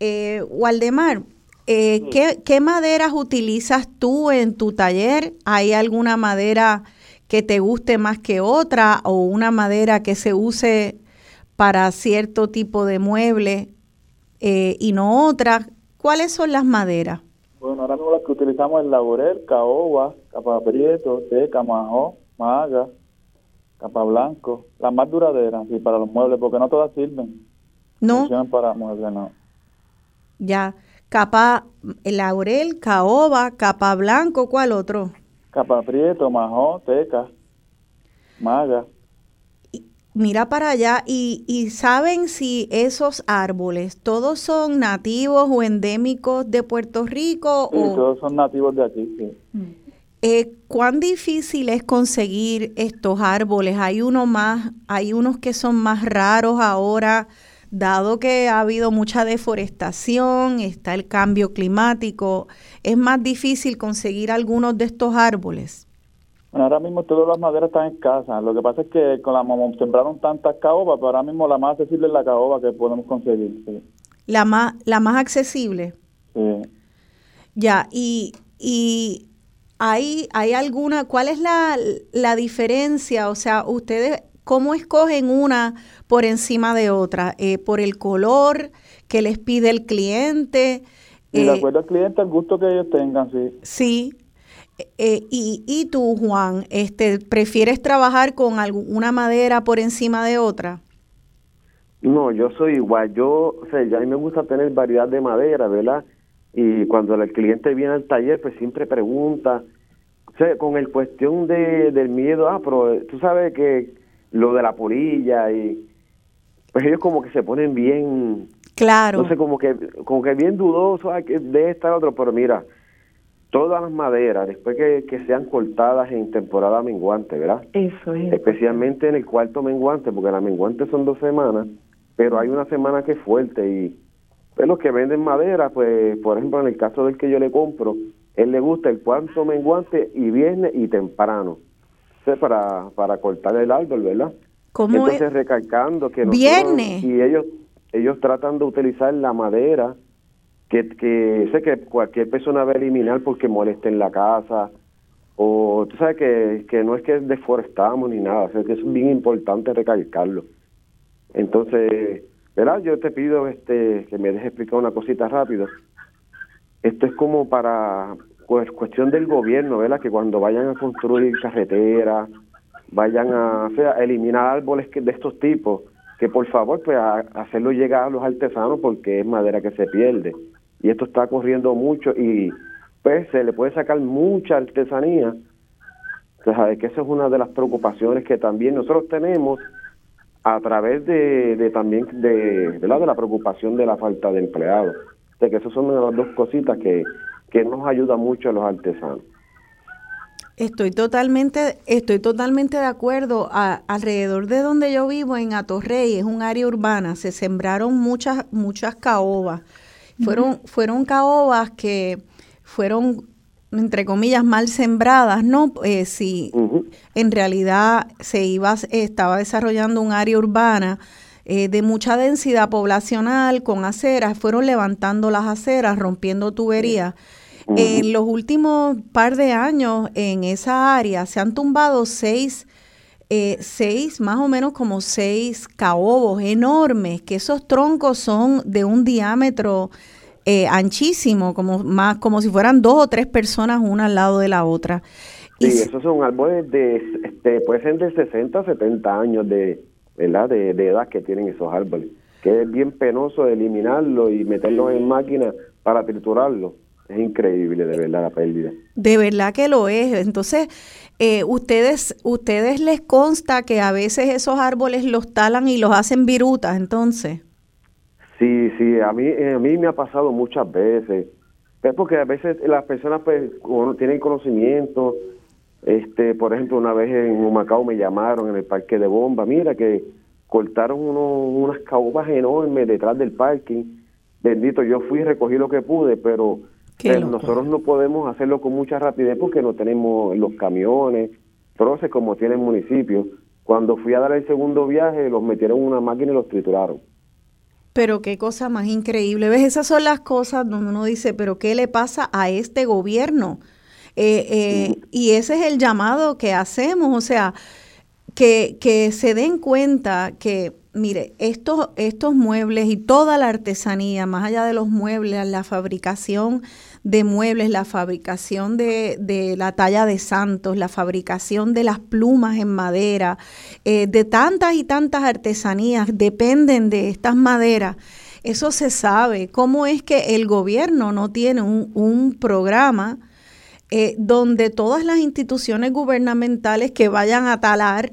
Speaker 2: Eh, Waldemar, eh, ¿qué, qué maderas utilizas tú en tu taller? ¿Hay alguna madera que te guste más que otra o una madera que se use para cierto tipo de mueble eh, y no otra? ¿Cuáles son las maderas?
Speaker 5: Bueno, ahora mismo las que utilizamos es laurel, caoba, capa prieto, teca, majó, maga, capa blanco, las más duraderas, y para los muebles, porque no todas sirven.
Speaker 2: ¿No?
Speaker 5: Funcionan para muebles, no.
Speaker 2: Ya, capa laurel, caoba, capa blanco, ¿cuál otro?
Speaker 5: Capa prieto, majó, teca, maga.
Speaker 2: Mira para allá y, y saben si esos árboles todos son nativos o endémicos de Puerto Rico
Speaker 5: Sí,
Speaker 2: o
Speaker 5: todos son nativos de aquí, sí.
Speaker 2: eh, cuán difícil es conseguir estos árboles. Hay uno más, hay unos que son más raros ahora, dado que ha habido mucha deforestación, está el cambio climático, es más difícil conseguir algunos de estos árboles.
Speaker 5: Bueno, ahora mismo todas las maderas están escasas. Lo que pasa es que con la sembraron tantas caobas, pero ahora mismo la más accesible es la caoba que podemos conseguir. Sí.
Speaker 2: La más, la más accesible.
Speaker 5: Sí.
Speaker 2: Ya, y, y ¿hay, ¿hay alguna, cuál es la, la diferencia? O sea, ustedes, ¿cómo escogen una por encima de otra? Eh, ¿Por el color que les pide el cliente?
Speaker 5: Y de
Speaker 2: Eh,
Speaker 5: acuerdo al cliente, al gusto que ellos tengan, sí.
Speaker 2: Sí. Eh, y, y tú, Juan, este, ¿prefieres trabajar con alguna madera por encima de otra?
Speaker 4: No, yo soy igual. Yo, o sea, a mí me gusta tener variedad de madera, ¿verdad? Y cuando el cliente viene al taller, pues siempre pregunta, o sea, con el cuestión de, del miedo, ah, pero eh, tú sabes que lo de la polilla y pues ellos como que se ponen bien,
Speaker 2: Claro.
Speaker 4: no sé, como que como que bien dudosos ah, de esta otro, pero mira, todas las maderas, después que, que sean cortadas en temporada menguante, ¿verdad?
Speaker 3: Eso es.
Speaker 4: especialmente en el cuarto menguante, porque la menguante son dos semanas, pero hay una semana que es fuerte y pues, los que venden madera, pues por ejemplo en el caso del que yo le compro, él le gusta el cuarto menguante y viernes y temprano, o sea, para, para cortar el árbol, ¿verdad?
Speaker 2: ¿Cómo
Speaker 4: Entonces
Speaker 2: es?
Speaker 4: recalcando que nosotros-
Speaker 2: Viernes.
Speaker 4: y ellos ellos tratan de utilizar la madera que, que sé que cualquier persona va a eliminar porque molesta en la casa o tú sabes que, que no es que deforestamos ni nada, o que es bien importante recalcarlo. Entonces, ¿verdad? Yo te pido este que me dejes explicar una cosita rápido. Esto es como para pues, cuestión del gobierno, ¿verdad? Que cuando vayan a construir carreteras, vayan a, o sea, eliminar árboles que, de estos tipos, que por favor, pues a, hacerlo llegar a los artesanos porque es madera que se pierde. Y esto está corriendo mucho y pues se le puede sacar mucha artesanía. O sea, que esa es una de las preocupaciones que también nosotros tenemos a través de, de también de, ¿verdad? de la preocupación de la falta de empleados. De que esas son las dos cositas que, que nos ayudan mucho a los artesanos.
Speaker 2: Estoy totalmente, estoy totalmente de acuerdo. A- alrededor de donde yo vivo, en Atorrey, es un área urbana, se sembraron muchas, muchas caobas. Fueron, fueron caobas que fueron, entre comillas, mal sembradas, ¿no? Eh, si en realidad se iba, estaba desarrollando un área urbana eh, de mucha densidad poblacional con aceras, fueron levantando las aceras, rompiendo tuberías. En los últimos par de años en esa área se han tumbado seis, eh, seis, más o menos como seis caobos enormes, que esos troncos son de un diámetro eh, anchísimo, como, más, como si fueran dos o tres personas una al lado de la otra.
Speaker 4: Sí,
Speaker 2: Y
Speaker 4: esos son árboles de, este, puede ser de 60 a 70 años de, ¿verdad? De, de edad que tienen esos árboles. Que es bien penoso eliminarlos y meterlos en máquina para triturarlos. Es increíble, de verdad, la pérdida.
Speaker 2: De verdad que lo es. Entonces, eh, ustedes, ustedes les consta que a veces esos árboles los talan y los hacen virutas, entonces.
Speaker 4: Sí, sí, a mí, eh, a mí me ha pasado muchas veces. Es porque a veces las personas pues tienen conocimiento. Este, por ejemplo, una vez en Humacao me llamaron en el parque de bomba. Mira que cortaron unos, unas caobas enormes detrás del parking. Bendito, yo fui y recogí lo que pude, pero
Speaker 2: Loco.
Speaker 4: nosotros no podemos hacerlo con mucha rapidez porque no tenemos los camiones, troces como tiene el municipio. Cuando fui a dar el segundo viaje, los metieron en una máquina y los trituraron.
Speaker 2: Pero qué cosa más increíble. ¿Ves? Esas son las cosas donde uno dice, pero ¿qué le pasa a este gobierno? Eh, eh, y ese es el llamado que hacemos, o sea, que, que se den cuenta que, mire, estos, estos muebles y toda la artesanía, más allá de los muebles, la fabricación de muebles, la fabricación de, de la talla de santos, la fabricación de las plumas en madera, eh, de tantas y tantas artesanías dependen de estas maderas. Eso se sabe. ¿Cómo es que el gobierno no tiene un, un programa eh, donde todas las instituciones gubernamentales que vayan a talar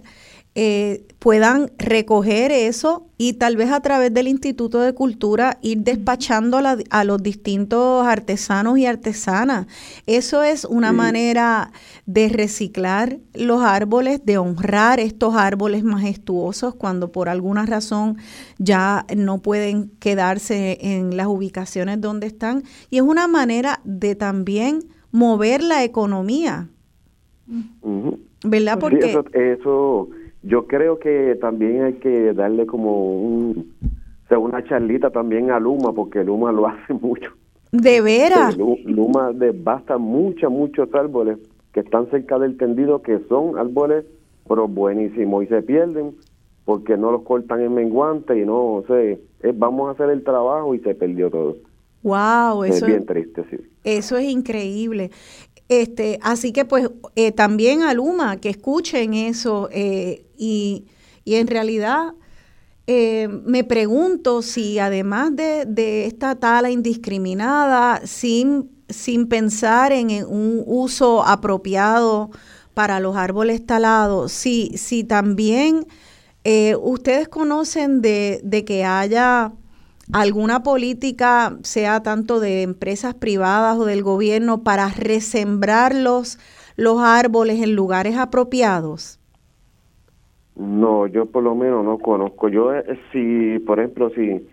Speaker 2: eh, puedan recoger eso y tal vez a través del Instituto de Cultura ir despachando a, la- a los distintos artesanos y artesanas. Eso es una manera de reciclar los árboles, de honrar estos árboles majestuosos cuando por alguna razón ya no pueden quedarse en las ubicaciones donde están. Y es una manera de también mover la economía. ¿verdad?
Speaker 4: Sí,
Speaker 2: Porque
Speaker 4: eso, eso, yo creo que también hay que darle como un, o sea, una charlita también a Luma, porque Luma lo [laughs] hace mucho.
Speaker 2: de veras,
Speaker 4: Lu- Luma devasta muchos, muchos árboles que están cerca del tendido que son árboles pero buenísimos y se pierden porque no los cortan en menguante y no, sé, vamos a hacer el trabajo y se perdió todo.
Speaker 2: Wow, eso
Speaker 4: es bien triste, sí.
Speaker 2: Eso es increíble. Este, así que pues eh, también a Luma que escuchen eso eh, y, y, en realidad eh, me pregunto si además de, de, esta tala indiscriminada, sin, sin pensar en un uso apropiado para los árboles talados, si, si también eh, ¿Ustedes conocen de, que haya alguna política, sea tanto de empresas privadas o del gobierno, para resembrar los árboles en lugares apropiados?
Speaker 4: No, yo por lo menos no conozco. Yo, eh, si, por ejemplo, si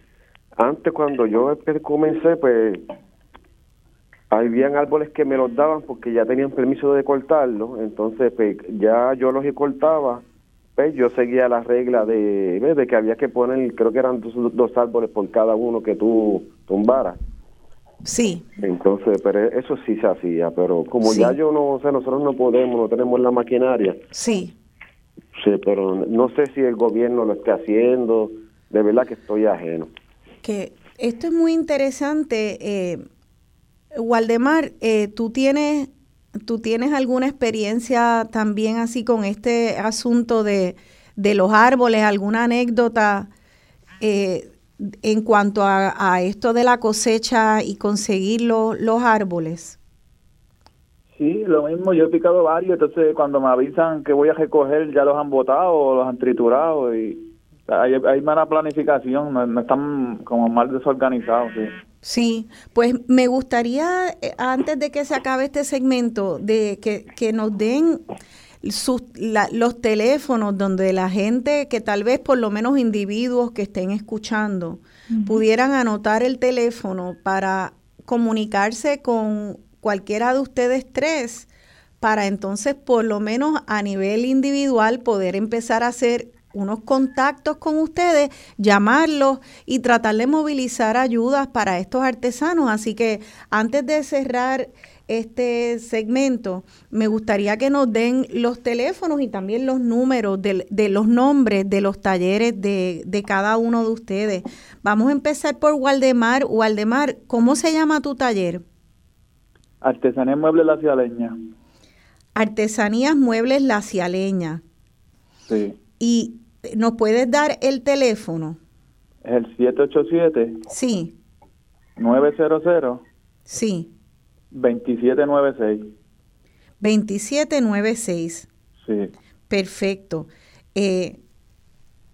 Speaker 4: antes cuando yo comencé, pues habían árboles que me los daban porque ya tenían permiso de cortarlos, entonces pues, ya yo los cortaba pues yo seguía la regla de, de que había que poner, creo que eran dos, árboles por cada uno que tú tumbaras.
Speaker 2: Sí.
Speaker 4: Entonces, pero eso sí se hacía, pero como ya yo no, o sea, nosotros no podemos, no tenemos la maquinaria.
Speaker 2: Sí.
Speaker 4: Sí, pero no sé si el gobierno lo esté haciendo, de verdad que estoy ajeno.
Speaker 2: Que esto es muy interesante. Eh, Waldemar, eh, tú tienes ¿Tú tienes alguna experiencia también así con este asunto de, los árboles, alguna anécdota eh, en cuanto a, esto de la cosecha y conseguir los árboles?
Speaker 5: Sí, lo mismo, yo he picado varios, entonces cuando me avisan que voy a recoger ya los han botado o los han triturado y hay, hay mala planificación, no, están como mal desorganizados. Sí.
Speaker 2: Sí, pues me gustaría, eh, antes de que se acabe este segmento, de que, que nos den sus, los teléfonos donde la gente, que tal vez por lo menos individuos que estén escuchando, pudieran anotar el teléfono para comunicarse con cualquiera de ustedes tres, para entonces por lo menos a nivel individual poder empezar a hacer unos contactos con ustedes, llamarlos y tratar de movilizar ayudas para estos artesanos. Así que antes de cerrar este segmento, me gustaría que nos den los teléfonos y también los números de, los nombres de los talleres de, de, cada uno de ustedes. Vamos a empezar por Waldemar. Waldemar, ¿cómo se llama tu taller?
Speaker 5: Artesanías Muebles La Cialeña.
Speaker 2: Artesanías Muebles La Cialeña.
Speaker 5: Sí.
Speaker 2: Y ¿Nos puedes dar el teléfono?
Speaker 5: El 787.
Speaker 2: Sí.
Speaker 5: 900.
Speaker 2: Sí.
Speaker 5: 2796.
Speaker 2: 2796.
Speaker 5: Sí.
Speaker 2: Perfecto. Eh,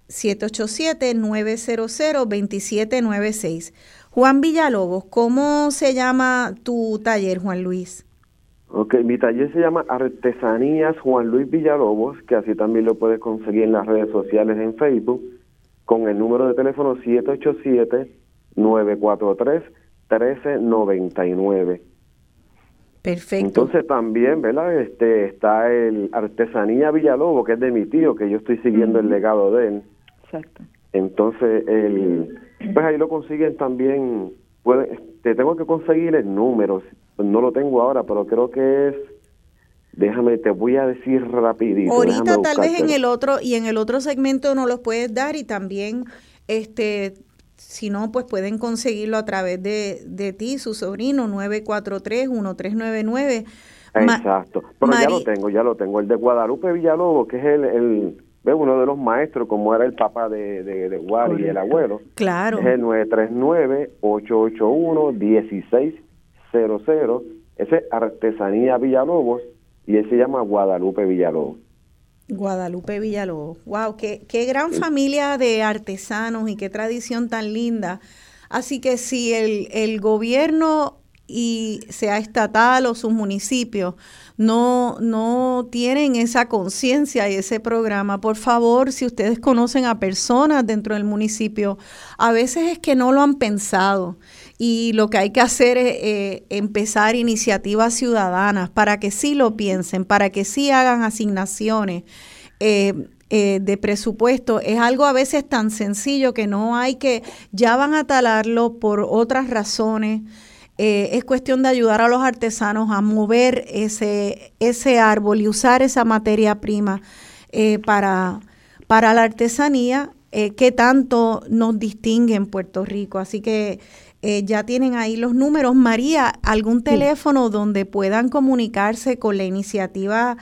Speaker 2: 787-900-2796. Juan Villalobos, ¿cómo se llama tu taller, Juan Luis?
Speaker 4: Ok, mi taller se llama Artesanías Juan Luis Villalobos, que así también lo puedes conseguir en las redes sociales en Facebook, con el número de teléfono 787-943-1399.
Speaker 2: Perfecto.
Speaker 4: Entonces también, ¿verdad? Este está el Artesanía Villalobos, que es de mi tío, que yo estoy siguiendo el legado de él.
Speaker 2: Exacto.
Speaker 4: Entonces, el, pues ahí lo consiguen también, puede, te tengo que conseguir el número, no lo tengo ahora, pero creo que es Déjame, te voy a decir rapidito.
Speaker 2: Ahorita tal vez en el otro y en el otro segmento no los puedes dar y también este si no pues pueden conseguirlo a través de, de ti, su sobrino 943-1399.
Speaker 4: Exacto. Pero ya lo tengo, ya lo tengo. El de Guadalupe Villalobos, que es el, el uno de los maestros, como era el papá de, de, de y el abuelo.
Speaker 2: Claro.
Speaker 4: Es el 939-881-16 00. Ese es Artesanía Villalobos y él se llama Guadalupe Villalobos.
Speaker 2: Guadalupe Villalobos. Wow, qué, qué gran familia de artesanos y qué tradición tan linda. Así que si el, el gobierno y sea estatal o sus municipios no, no tienen esa conciencia y ese programa, por favor, si ustedes conocen a personas dentro del municipio, a veces es que no lo han pensado y lo que hay que hacer es eh, empezar iniciativas ciudadanas para que sí lo piensen, para que sí hagan asignaciones. Eh, eh, de presupuesto es algo a veces tan sencillo que no hay que, ya van a talarlo por otras razones, eh, es cuestión de ayudar a los artesanos a mover ese, ese árbol y usar esa materia prima eh, para, para la artesanía eh, que tanto nos distingue en Puerto Rico. Así que ya tienen ahí los números. María, ¿algún teléfono donde puedan comunicarse con la iniciativa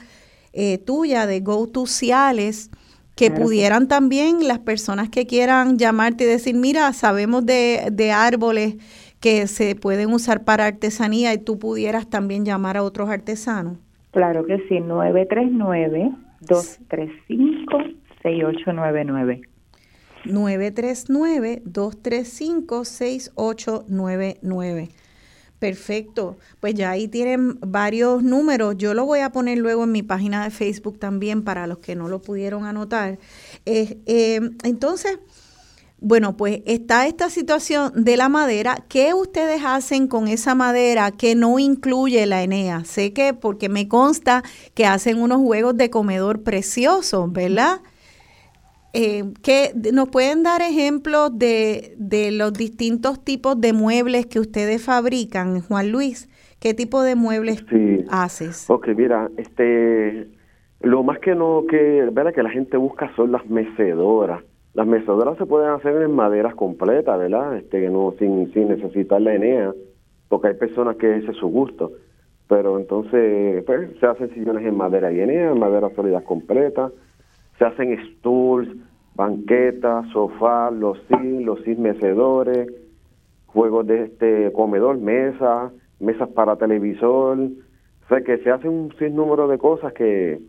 Speaker 2: tuya de Go to Ciales? que pudieran también las personas que quieran llamarte y decir, mira, sabemos de, de árboles que se pueden usar para artesanía y tú pudieras también llamar a otros artesanos.
Speaker 3: Claro que sí, 939-235-6899.
Speaker 2: 939-235-6899. Perfecto, pues ya ahí tienen varios números. Yo lo voy a poner luego en mi página de Facebook también para los que no lo pudieron anotar. Eh, eh, entonces, bueno, pues está esta situación de la madera. ¿Qué ustedes hacen con esa madera que no incluye la Enea? Sé que porque me consta que hacen unos juegos de comedor preciosos, ¿verdad? Eh, que nos pueden dar ejemplos de, de los distintos tipos de muebles que ustedes fabrican, Juan Luis. ¿Qué tipo de muebles haces?
Speaker 4: Ok, mira, este, lo más que no que, ¿verdad? que la gente busca son las mecedoras las mesadoras se pueden hacer en maderas completas, ¿verdad? Este, que no sin, sin necesitar la Enea, porque hay personas que ese es su gusto. Pero entonces pues, se hacen sillones en madera y Enea, en madera sólida completa, se hacen stools, banquetas, sofás, los sil, los sil mecedores, juegos de este comedor, mesa, mesas para televisor, o sea que se hace un sinnúmero de cosas que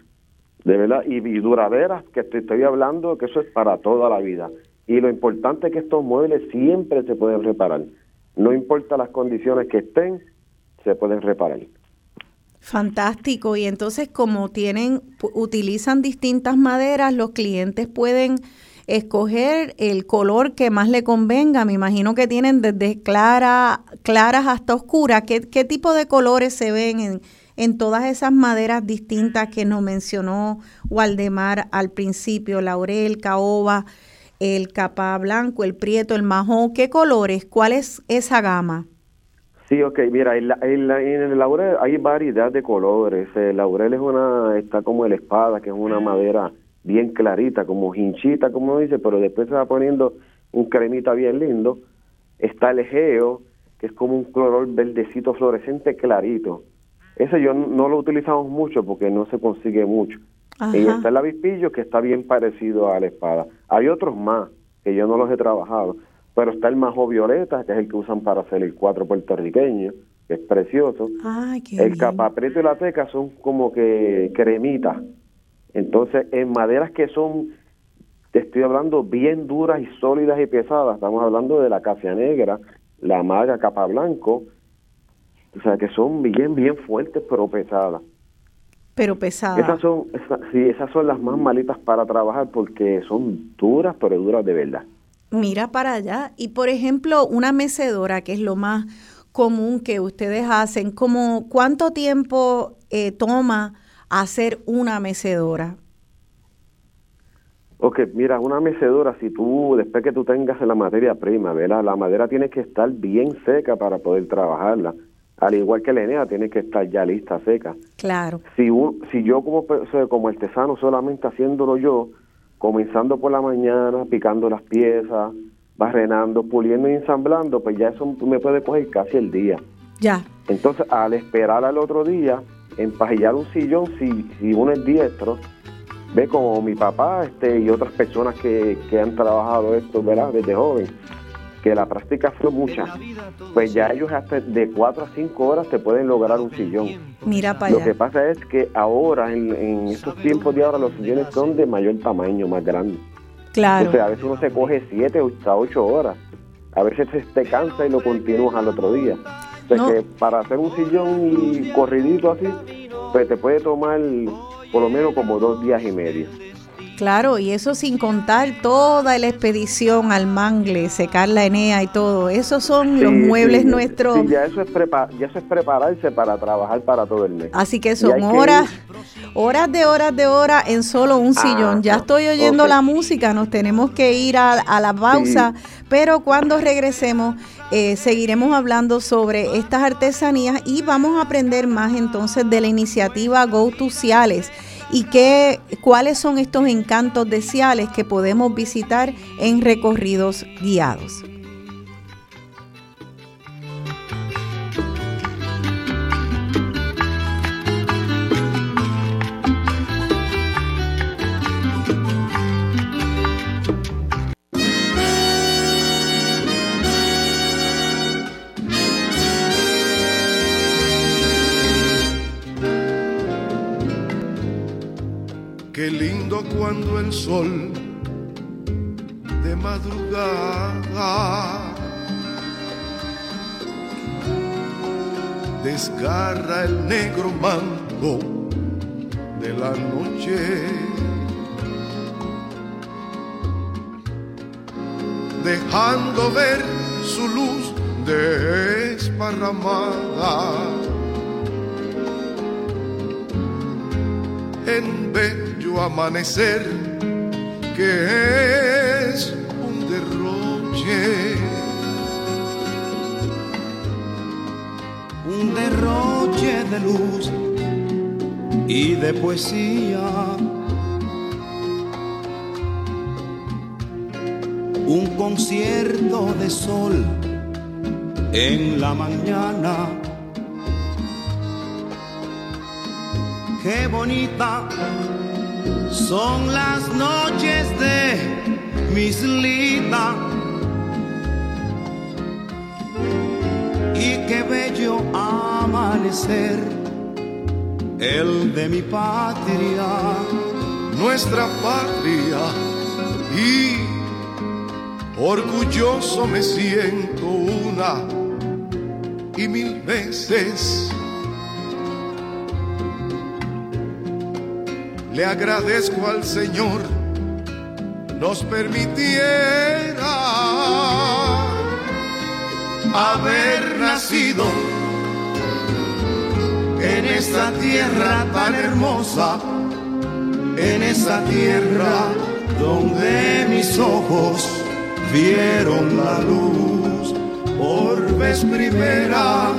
Speaker 4: de verdad, y, duraderas, que te estoy hablando, que eso es para toda la vida. Y lo importante es que estos muebles siempre se pueden reparar. No importa las condiciones que estén, se pueden reparar.
Speaker 2: Fantástico. Y entonces, como tienen, utilizan distintas maderas, los clientes pueden escoger el color que más le convenga. Me imagino que tienen desde clara, claras hasta oscuras. ¿Qué, qué tipo de colores se ven en, en todas esas maderas distintas que nos mencionó Waldemar al principio, laurel, caoba, el capa blanco, el prieto, el majón, ¿qué colores? ¿Cuál es esa gama?
Speaker 4: Sí, ok, mira, en, el laurel hay variedad de colores. El laurel es una, está como el espada, que es una madera bien clarita, como hinchita, como dice, pero después se va poniendo un cremita bien lindo. Está el egeo, que es como un color verdecito fluorescente clarito. Ese yo no lo utilizamos mucho porque no se consigue mucho. Y está el avispillo que está bien parecido a la espada. Hay otros más que yo no los he trabajado, pero está el majo violeta, que es el que usan para hacer el cuatro puertorriqueño, que es precioso. el capapreto y la teca son como que cremitas. Entonces, en maderas que son, te estoy hablando, bien duras y sólidas y pesadas, estamos hablando de la casia negra, la maga capa blanco, o sea, que son bien, bien fuertes, pero pesadas.
Speaker 2: Pero pesadas.
Speaker 4: Esas son, sí, esas son las más malitas para trabajar porque son duras, pero duras de verdad.
Speaker 2: Mira para allá. Y por ejemplo, una mecedora, que es lo más común que ustedes hacen, como ¿cuánto tiempo eh, toma hacer una mecedora?
Speaker 4: Ok, mira, una mecedora, si tú, después que tú tengas la materia prima, ¿verdad? La madera tiene que estar bien seca para poder trabajarla al igual que la ENEA, tiene que estar ya lista, seca.
Speaker 2: Claro.
Speaker 4: Si, si yo como, como artesano solamente haciéndolo yo, comenzando por la mañana, picando las piezas, barrenando, puliendo y ensamblando, pues ya eso me puede coger casi el día.
Speaker 2: Ya.
Speaker 4: Entonces, al esperar al otro día, empajillar un sillón, si, si uno es diestro, ve como mi papá este y otras personas que, que han trabajado esto, ¿verdad? Desde joven, que la práctica fue mucha, pues ya ellos hasta de 4 a 5 horas te pueden lograr un sillón.
Speaker 2: Mira para
Speaker 4: Lo que pasa es que ahora, en, estos tiempos de ahora, los sillones son de mayor tamaño, más grandes.
Speaker 2: Claro.
Speaker 4: O sea, a veces uno se coge 7 hasta 8 horas. A veces te cansa y lo continúas al otro día. O sea que para hacer un sillón y corridito así, pues te puede tomar por lo menos como dos días y medio.
Speaker 2: Claro, y eso sin contar toda la expedición al mangle, secar la enea y todo. Esos son los muebles nuestros.
Speaker 4: Sí, ya eso, es ya eso es prepararse para trabajar para todo el mes.
Speaker 2: Así que son horas, horas de horas de horas en solo un sillón. Ya estoy oyendo la música, nos tenemos que ir a, la pausa, pero cuando regresemos eh, seguiremos hablando sobre estas artesanías y vamos a aprender más entonces de la iniciativa Go to Ciales y qué, cuáles son estos encantos de Ciales que podemos visitar en recorridos guiados.
Speaker 7: El sol de madrugada desgarra el negro mango de la noche. Dejando ver su luz desparramada en vez amanecer que es un derroche.
Speaker 8: Un derroche de luz y de poesía. Un concierto de sol en la mañana. Qué bonita son las noches de mis lita y qué bello amanecer el de mi patria
Speaker 7: nuestra patria. Y orgulloso me siento una y mil veces le agradezco al Señor nos permitiera haber nacido en esta tierra tan hermosa, en esa tierra donde mis ojos vieron la luz por vez primera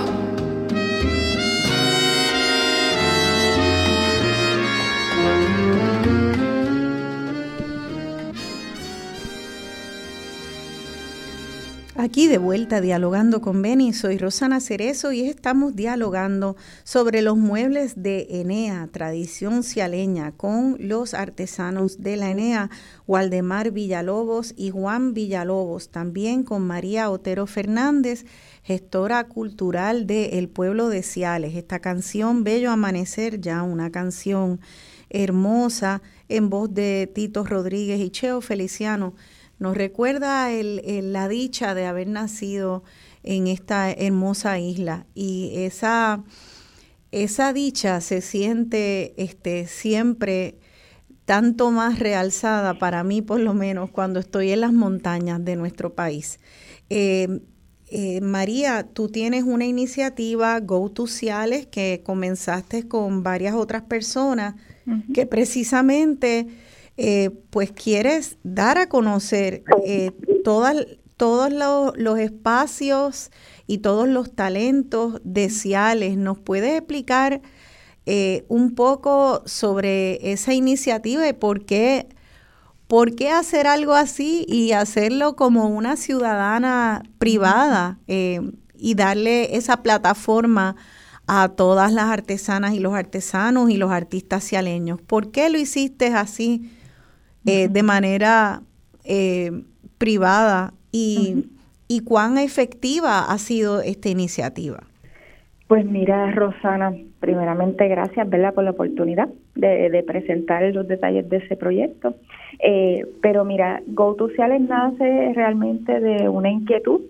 Speaker 2: Aquí de vuelta dialogando con Beni, soy Rosana Cerezo y estamos dialogando sobre los muebles de Enea, tradición cialeña, con los artesanos de la Enea, Waldemar Villalobos y Juan Villalobos, también con María Otero Fernández, gestora cultural del pueblo de Ciales. Esta canción, Bello Amanecer, ya una canción hermosa en voz de Tito Rodríguez y Cheo Feliciano nos recuerda el, la dicha de haber nacido en esta hermosa isla y esa, esa dicha se siente este, siempre tanto más realzada para mí por lo menos cuando estoy en las montañas de nuestro país. Eh, eh, María, tú tienes una iniciativa Go to Ciales que comenzaste con varias otras personas que precisamente eh, pues quieres dar a conocer eh, todos los, espacios y todos los talentos de Ciales. ¿Nos puedes explicar eh, un poco sobre esa iniciativa y por qué, por qué hacer algo así y hacerlo como una ciudadana privada y darle esa plataforma? a todas las artesanas y los artesanos y los artistas cialeños. ¿Por qué lo hiciste así? Eh, de manera eh, privada y, y cuán efectiva ha sido esta iniciativa.
Speaker 3: Pues mira, Rosana, primeramente gracias ¿verdad? por la oportunidad de, presentar los detalles de ese proyecto. Eh, pero mira, Go to Ciales nace realmente de una inquietud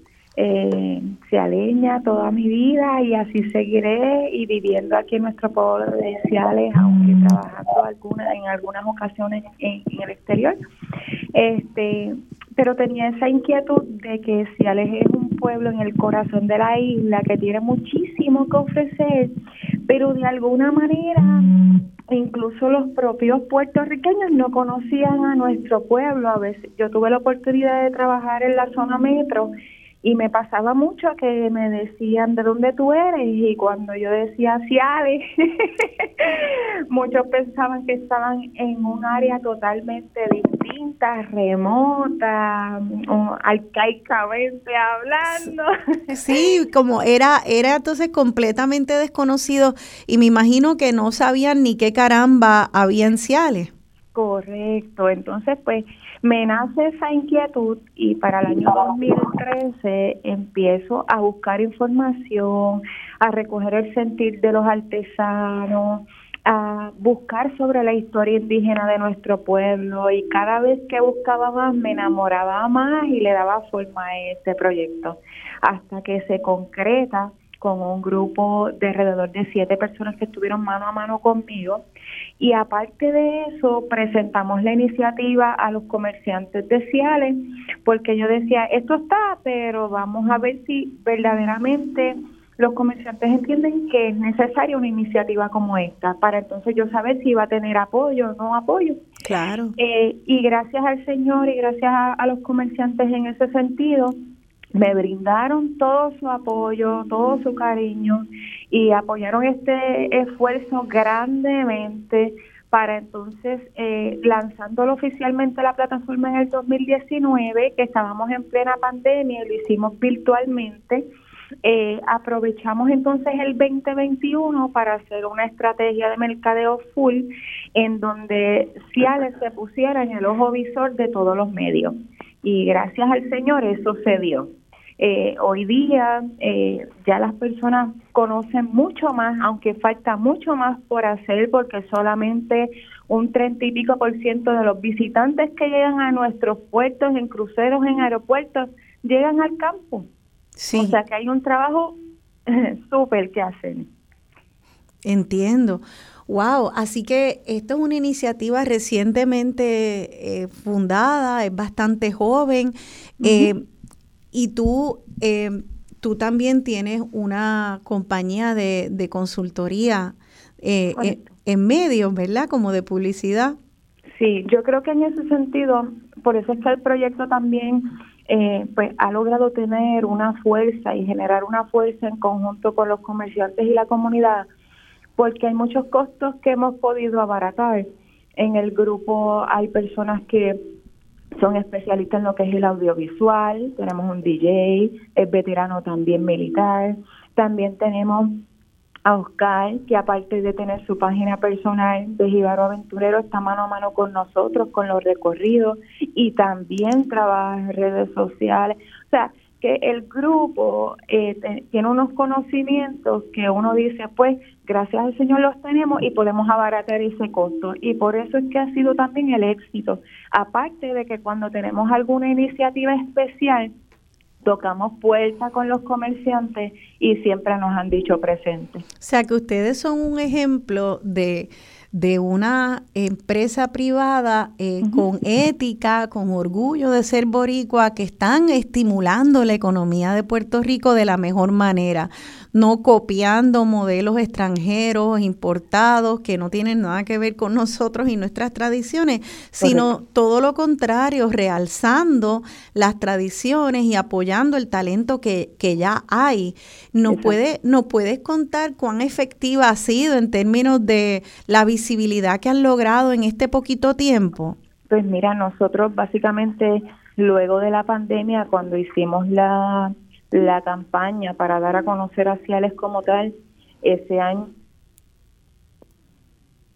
Speaker 3: eh, aleña toda mi vida y así seguiré y viviendo aquí en nuestro pueblo de Ciales, aunque trabajando alguna, en algunas ocasiones en, el exterior. Este, pero tenía esa inquietud de que Ciales es un pueblo en el corazón de la isla que tiene muchísimo que ofrecer, pero de alguna manera incluso los propios puertorriqueños no conocían a nuestro pueblo. A veces yo tuve la oportunidad de trabajar en la zona metro Y me pasaba mucho que me decían de dónde tú eres y cuando yo decía Ciales, [laughs] muchos pensaban que estaban en un área totalmente distinta, remota, arcaicamente hablando.
Speaker 2: Sí, como era, era entonces completamente desconocido y me imagino que no sabían ni qué caramba había en Ciales.
Speaker 3: Correcto, entonces pues me nace esa inquietud y para el año 2013 empiezo a buscar información, a recoger el sentir de los artesanos, a buscar sobre la historia indígena de nuestro pueblo y cada vez que buscaba más me enamoraba más y le daba forma a este proyecto hasta que se concreta con un grupo de alrededor de siete personas que estuvieron mano a mano conmigo. Y aparte de eso, presentamos la iniciativa a los comerciantes de Ciales, porque yo decía, esto está, pero vamos a ver si verdaderamente los comerciantes entienden que es necesaria una iniciativa como esta, para entonces yo saber si va a tener apoyo o no apoyo.
Speaker 2: Claro.
Speaker 3: Eh, y gracias al Señor y gracias a los comerciantes en ese sentido, me brindaron todo su apoyo, todo su cariño y apoyaron este esfuerzo grandemente para entonces eh, lanzándolo oficialmente la plataforma en el 2019, que estábamos en plena pandemia y lo hicimos virtualmente. Eh, aprovechamos entonces el 2021 para hacer una estrategia de mercadeo full en donde Ciales se pusiera en el ojo visor de todos los medios. Y gracias al Señor eso se dio. Eh, hoy día eh, ya las personas conocen mucho más, aunque falta mucho más por hacer, porque solamente un treinta y pico por ciento de los visitantes que llegan a nuestros puertos, en cruceros, en aeropuertos, llegan al campo. Sí. O sea que hay un trabajo súper que hacen.
Speaker 2: Entiendo. Wow, así que esto es una iniciativa recientemente eh, fundada, es bastante joven. Y tú, eh, tú también tienes una compañía de, de consultoría eh, en, medios, ¿verdad? Como de publicidad.
Speaker 3: Sí, yo creo que en ese sentido, por eso es que el proyecto también eh, pues ha logrado tener una fuerza y generar una fuerza en conjunto con los comerciantes y la comunidad, porque hay muchos costos que hemos podido abaratar. En el grupo hay personas que son especialistas en lo que es el audiovisual, tenemos un DJ, es veterano también militar, también tenemos a Oscar, que aparte de tener su página personal de Jibaro Aventurero, está mano a mano con nosotros, con los recorridos, y también trabaja en redes sociales. O sea, que el grupo eh, tiene unos conocimientos que uno dice, pues, gracias al Señor los tenemos y podemos abaratar ese costo. Y por eso es que ha sido también el éxito. Aparte de que cuando tenemos alguna iniciativa especial, tocamos puerta con los comerciantes y siempre nos han dicho presente. O
Speaker 2: sea que ustedes son un ejemplo de de una empresa privada eh, con ética, con orgullo de ser boricua, que están estimulando la economía de Puerto Rico de la mejor manera no copiando modelos extranjeros importados que no tienen nada que ver con [laughs] nosotros y nuestras tradiciones, sino todo lo contrario, realzando las tradiciones y apoyando el talento que, que ya hay. ¿No, puede, ¿No puedes contar cuán efectiva ha sido en términos de la visibilidad que han logrado en este poquito tiempo?
Speaker 3: Pues mira, nosotros básicamente luego de la pandemia, cuando hicimos la la campaña para dar a conocer a Ciales como tal ese año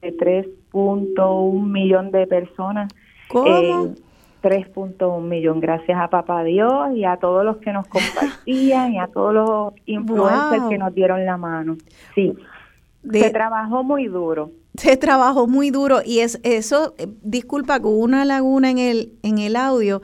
Speaker 3: de 3.1 millón de personas.
Speaker 2: ¿Cómo? Eh,
Speaker 3: 3.1 millón, gracias a Papá Dios y a todos los que nos compartían y a todos los influencers que nos dieron la mano. Sí, se trabajó muy duro.
Speaker 2: Se trabajó muy duro y es eso, eh, disculpa, con una laguna en el, en el audio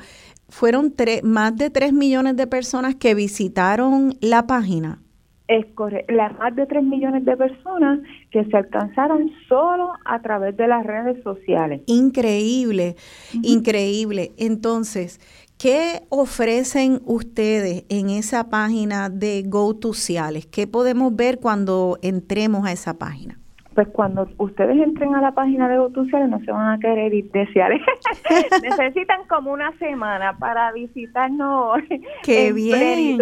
Speaker 2: fueron más de 3 millones de personas que visitaron la página.
Speaker 3: Es correcto, las más de 3 millones de personas que se alcanzaron solo a través de las redes sociales.
Speaker 2: Increíble, increíble. Entonces, ¿qué ofrecen ustedes en esa página de GoToCiales? ¿Qué podemos ver cuando entremos a esa página?
Speaker 3: Pues cuando ustedes entren a la página de Botuciales no se van a querer ir deseales. [laughs] Necesitan como una semana para visitarnos. [laughs]
Speaker 2: ¡Qué bien!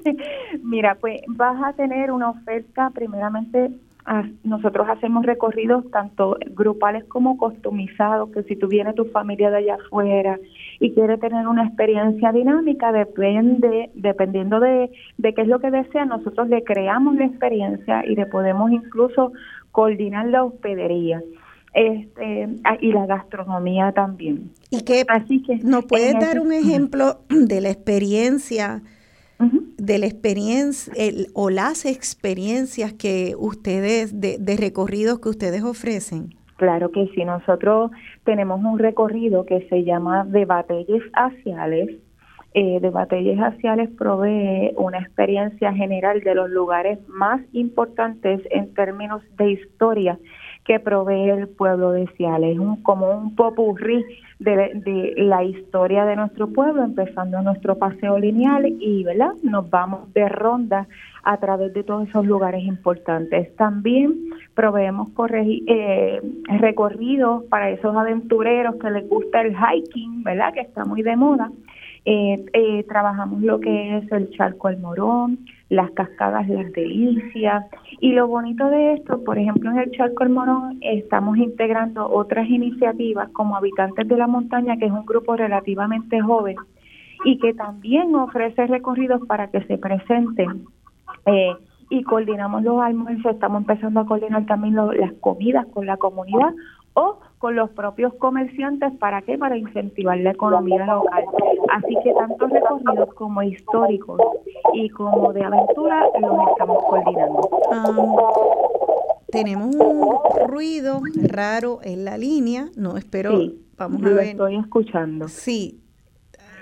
Speaker 2: [laughs]
Speaker 3: Mira, pues vas a tener una oferta primeramente nosotros hacemos recorridos tanto grupales como customizados, que si tú vienes tu familia de allá afuera y quieres tener una experiencia dinámica, depende, dependiendo de, de qué es lo que desea, nosotros le creamos la experiencia y le podemos incluso coordinar la hospedería. Este, ah, y la gastronomía también.
Speaker 2: ¿Y qué? Así que ¿Nos puedes dar un ejemplo [clears throat] de la experiencia de la experiencia o las experiencias que ustedes, de, recorridos que ustedes ofrecen?
Speaker 3: Claro que sí, nosotros tenemos un recorrido que se llama de batalles haciales. Eh, de batalles haciales provee una experiencia general de los lugares más importantes en términos de historia que provee el pueblo de Ciales, un, como un popurrí de, la historia de nuestro pueblo, empezando nuestro paseo lineal y ¿verdad? nos vamos de ronda a través de todos esos lugares importantes. También proveemos eh, recorridos para esos aventureros que les gusta el hiking, ¿verdad? que está muy de moda. Eh, eh, trabajamos lo que es el charco El Morón, las cascadas Las Delicias. Y lo bonito de esto, por ejemplo, en el Charco El Morón estamos integrando otras iniciativas como Habitantes de la Montaña, que es un grupo relativamente joven y que también ofrece recorridos para que se presenten. Eh, y coordinamos los almuerzos, estamos empezando a coordinar también las comidas con la comunidad o con los propios comerciantes, ¿para qué? Para incentivar la economía local. Así que tanto recorridos como históricos y como de aventura los estamos coordinando.
Speaker 2: Ah, tenemos un ruido raro en la línea, no espero, vamos a ver.
Speaker 3: estoy escuchando.
Speaker 2: Sí,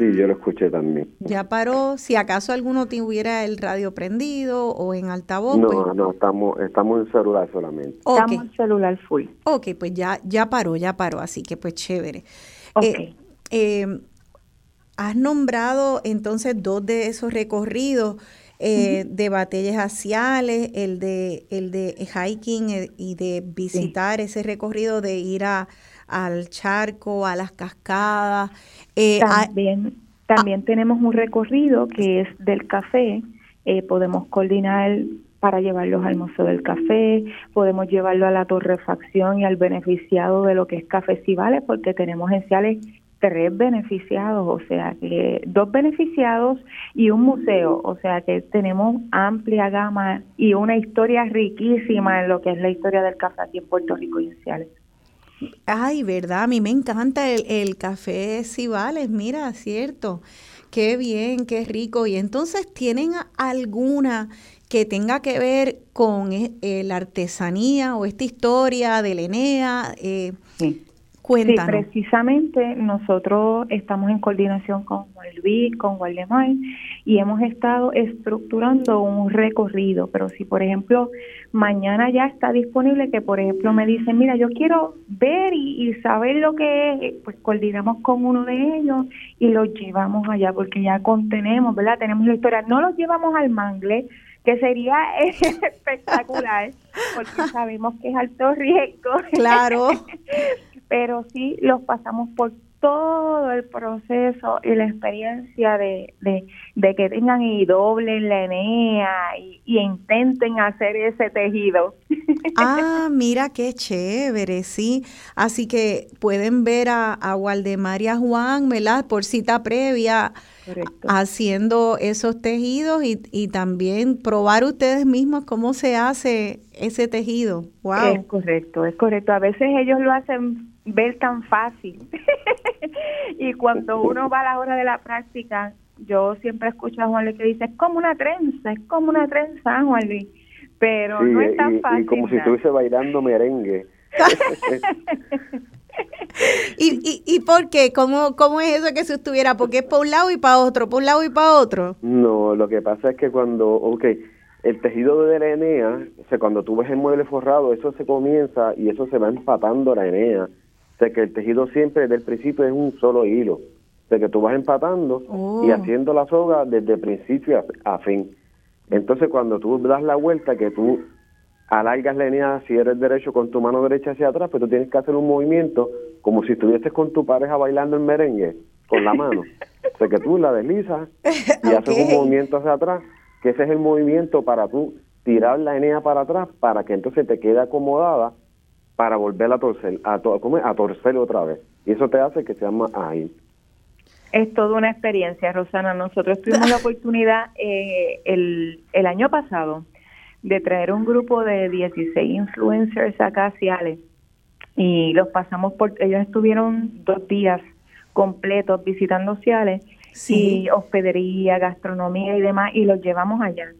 Speaker 4: Sí, yo lo escuché también.
Speaker 2: Ya paró. Si acaso alguno tuviera el radio prendido o en altavoz.
Speaker 4: No, pues no, estamos, estamos en celular solamente.
Speaker 3: Estamos en celular full.
Speaker 2: Ok, pues ya, ya paró, ya paró. Así que pues chévere. Eh, eh, has nombrado entonces dos de esos recorridos. Eh, de batallas haciales, el de el de hiking y de visitar ese recorrido de ir a, al charco, a las cascadas.
Speaker 3: Eh, también también tenemos un recorrido que es del café. Eh, podemos coordinar para llevarlos al Museo del Café, podemos llevarlo a la torrefacción y al beneficiado de lo que es Café Cibales, porque tenemos en Ciales tres beneficiados, o sea que dos beneficiados y un museo, o sea que tenemos amplia gama y una historia riquísima en lo que es la historia del café aquí en Puerto Rico y en Ciales.
Speaker 2: Ay, verdad, a mí me encanta el, el café Cibales, mira, cierto. Qué bien, qué rico. Y entonces, ¿tienen alguna que tenga que ver con eh, la artesanía o esta historia de Lenea?
Speaker 3: Eh, sí. Sí, precisamente nosotros estamos en coordinación con Juan Luis, con Waldemar, y hemos estado estructurando un recorrido. Pero si, por ejemplo, mañana ya está disponible, que por ejemplo me dicen, mira, yo quiero ver y, saber lo que es, pues coordinamos con uno de ellos y los llevamos allá, porque ya contenemos, ¿verdad? Tenemos la historia. No los llevamos al mangle, que sería [laughs] espectacular, porque sabemos que es alto riesgo.
Speaker 2: Claro. [laughs]
Speaker 3: pero sí los pasamos por todo el proceso y la experiencia de, de, que tengan y doblen la Enea y, intenten hacer ese tejido. [laughs]
Speaker 2: Ah, mira qué chévere, sí. Así que pueden ver a, a Waldemar y a Juan, ¿verdad? Por cita previa. haciendo esos tejidos y, y también probar ustedes mismos cómo se hace ese tejido. Wow.
Speaker 3: Es correcto, es correcto. A veces ellos lo hacen ver tan fácil. [laughs] y cuando uno va a la hora de la práctica, yo siempre escucho a Juan Luis que dice, es como una trenza, es como una trenza, Juan Luis. Pero no es tan fácil.
Speaker 4: Y como si estuviese bailando merengue. [laughs]
Speaker 2: ¿Y, y, ¿Y por qué? ¿Cómo, ¿Cómo es eso que se estuviera? Porque es para un lado y para otro, para un lado y para otro.
Speaker 4: No, lo que pasa es que cuando, ok, el tejido de la enea, o sea, cuando tú ves el mueble forrado, eso se comienza y eso se va empatando la enea de que el tejido siempre desde el principio es un solo hilo, de que tú vas empatando y oh. haciendo la soga desde principio a, fin. Entonces cuando tú das la vuelta, que tú alargas la línea si eres derecho con tu mano derecha hacia atrás, pues tú tienes que hacer un movimiento como si estuvieses con tu pareja bailando el merengue con la mano. o sea que tú la deslizas [laughs] y haces un movimiento hacia atrás, que ese es el movimiento para tú tirar la enea para atrás para que entonces te quede acomodada para volver a torcer, a, a torcer otra vez. Y eso te hace que se llama ahí.
Speaker 3: Es toda una experiencia, Rosana. Nosotros tuvimos la [laughs] oportunidad eh, el, el año pasado de traer un grupo de 16 influencers acá a Ciales y los pasamos por, ellos estuvieron dos días completos visitando Ciales y hospedería, gastronomía y demás y los llevamos allá.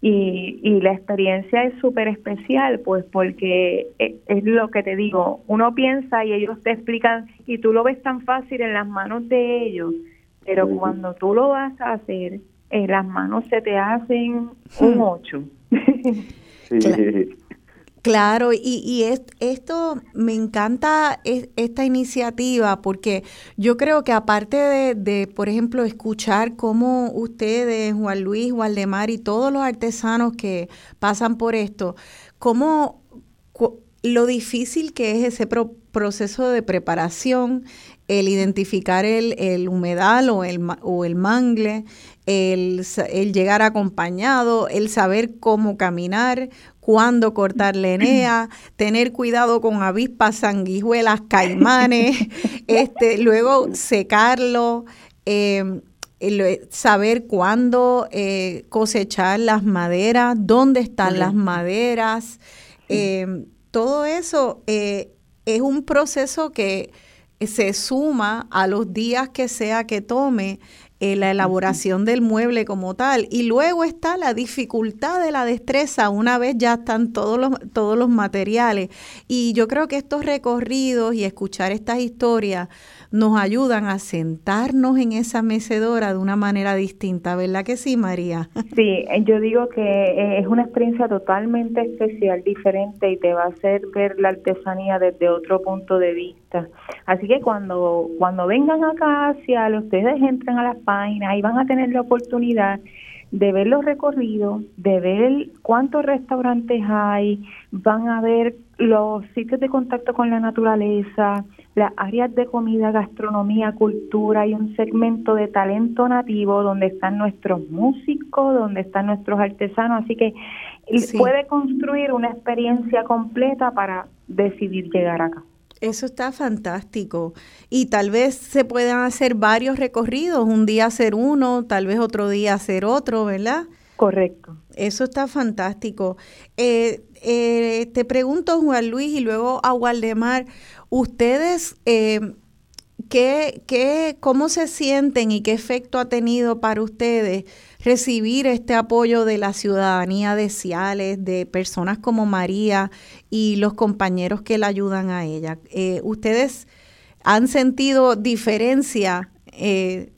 Speaker 3: Y, y la experiencia es súper especial, pues porque es, es, lo que te digo, uno piensa y ellos te explican y tú lo ves tan fácil en las manos de ellos, pero cuando tú lo vas a hacer, en las manos se te hacen un ocho. [laughs]
Speaker 2: Claro, y, esto me encanta esta iniciativa porque yo creo que aparte de, por ejemplo, escuchar cómo ustedes, Juan Luis, Waldemar y todos los artesanos que pasan por esto, cómo lo difícil que es ese proceso de preparación, el identificar el, el humedal o el, o el mangle, el, el, llegar acompañado, el saber cómo caminar, cuándo cortar la tener cuidado con avispas, sanguijuelas, caimanes, [laughs] este, luego secarlo, em, saber cuándo eh, cosechar las maderas, dónde están las maderas, em, todo eso eh, es un proceso que se suma a los días que sea que tome eh, la elaboración del mueble como tal. Y luego está la dificultad de la destreza una vez ya están todos los, todos los materiales. Y yo creo que estos recorridos y escuchar estas historias nos ayudan a sentarnos en esa mecedora de una manera distinta, ¿verdad que sí, María? [laughs]
Speaker 3: Sí, eh, yo digo que eh, es una experiencia totalmente especial, diferente y te va a hacer ver la artesanía desde otro punto de vista. Así que cuando cuando vengan acá hacia ustedes entren a las páginas y van a tener la oportunidad de ver los recorridos, de ver cuántos restaurantes hay, van a ver los sitios de contacto con la naturaleza, las áreas de comida, gastronomía, cultura y un segmento de talento nativo donde están nuestros músicos, donde están nuestros artesanos, así que puede construir una experiencia completa para decidir llegar acá.
Speaker 2: Eso está fantástico. Y tal vez se puedan hacer varios recorridos, un día hacer uno, tal vez otro día hacer otro, ¿verdad?
Speaker 3: Correcto.
Speaker 2: Eso está fantástico. Eh, eh, te pregunto, Juan Luis, y luego a Waldemar, ¿ustedes eh, qué, qué, cómo se sienten y qué efecto ha tenido para ustedes recibir este apoyo de la ciudadanía de Ciales, de personas como María y los compañeros que la ayudan a ella. Eh, ¿Ustedes han sentido diferencia eh,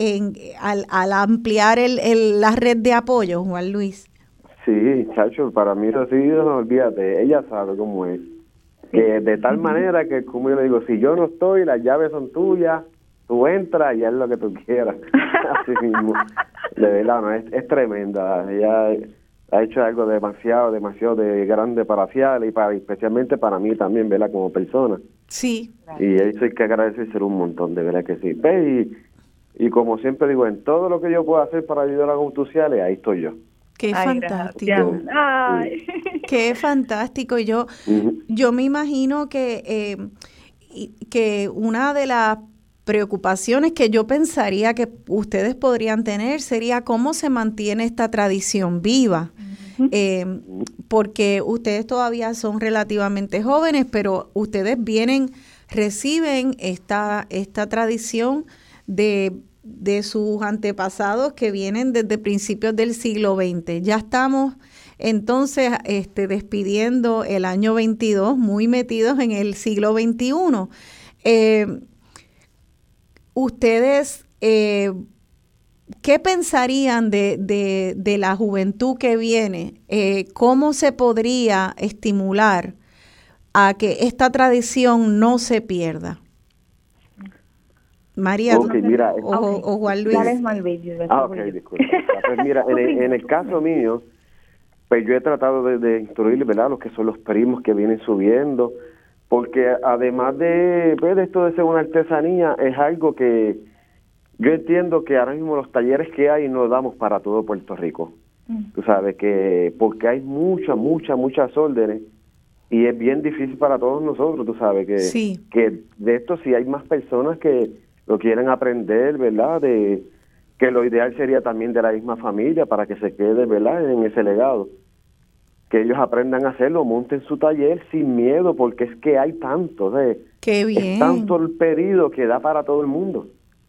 Speaker 2: en, al, al, ampliar el, el, la red de apoyo, Juan Luis?
Speaker 4: Sí, Chacho, para mí eso sí, no olvídate, ella sabe cómo es. Que de tal manera que, como yo le digo, si yo no estoy, las llaves son tuyas, tú entras y haz lo que tú quieras. [laughs] Así mismo. De verdad, no, es, es tremenda. Ella ha hecho algo demasiado, demasiado de grande para Cial y para especialmente para mí también, ¿verdad? Como persona.
Speaker 2: Sí.
Speaker 4: Y eso hay que agradecer un montón, de verdad que sí. ¿Ves? Y, y como siempre digo, en todo lo que yo pueda hacer para ayudar a Gautuciales, ahí estoy yo.
Speaker 2: Qué fantástico. Qué fantástico. Yo, yo me imagino que, eh, que una de las preocupaciones que yo pensaría que ustedes podrían tener sería cómo se mantiene esta tradición viva. Eh, porque ustedes todavía son relativamente jóvenes, pero ustedes vienen, reciben esta, esta tradición de, de sus antepasados que vienen desde principios del siglo XX. Ya estamos entonces este, despidiendo el año 22, muy metidos en el siglo XXI. Eh, ustedes, eh, ¿qué pensarían de, de, la juventud que viene? Eh, ¿Cómo se podría estimular a que esta tradición no se pierda? María o, Juan Luis.
Speaker 4: Ah, ok, disculpa. [laughs] Pues mira, en el, caso mío, pues yo he tratado de, de instruir, ¿verdad? Los que son los primos que vienen subiendo, porque además de, pues, de esto de ser una artesanía, es algo que yo entiendo que ahora mismo los talleres que hay no damos para todo Puerto Rico.
Speaker 3: Mm.
Speaker 4: Tú sabes que, porque hay muchas, muchas, muchas órdenes y es bien difícil para todos nosotros, tú sabes que,
Speaker 2: Sí.
Speaker 4: que de esto si hay más personas que lo quieren aprender, ¿verdad? De que lo ideal sería también de la misma familia para que se quede, ¿verdad? En ese legado. Que ellos aprendan a hacerlo, monten su taller sin miedo, porque es que hay tanto, ¿sabes?
Speaker 2: Qué
Speaker 4: es
Speaker 2: bien.
Speaker 4: tanto el pedido que da para todo el mundo.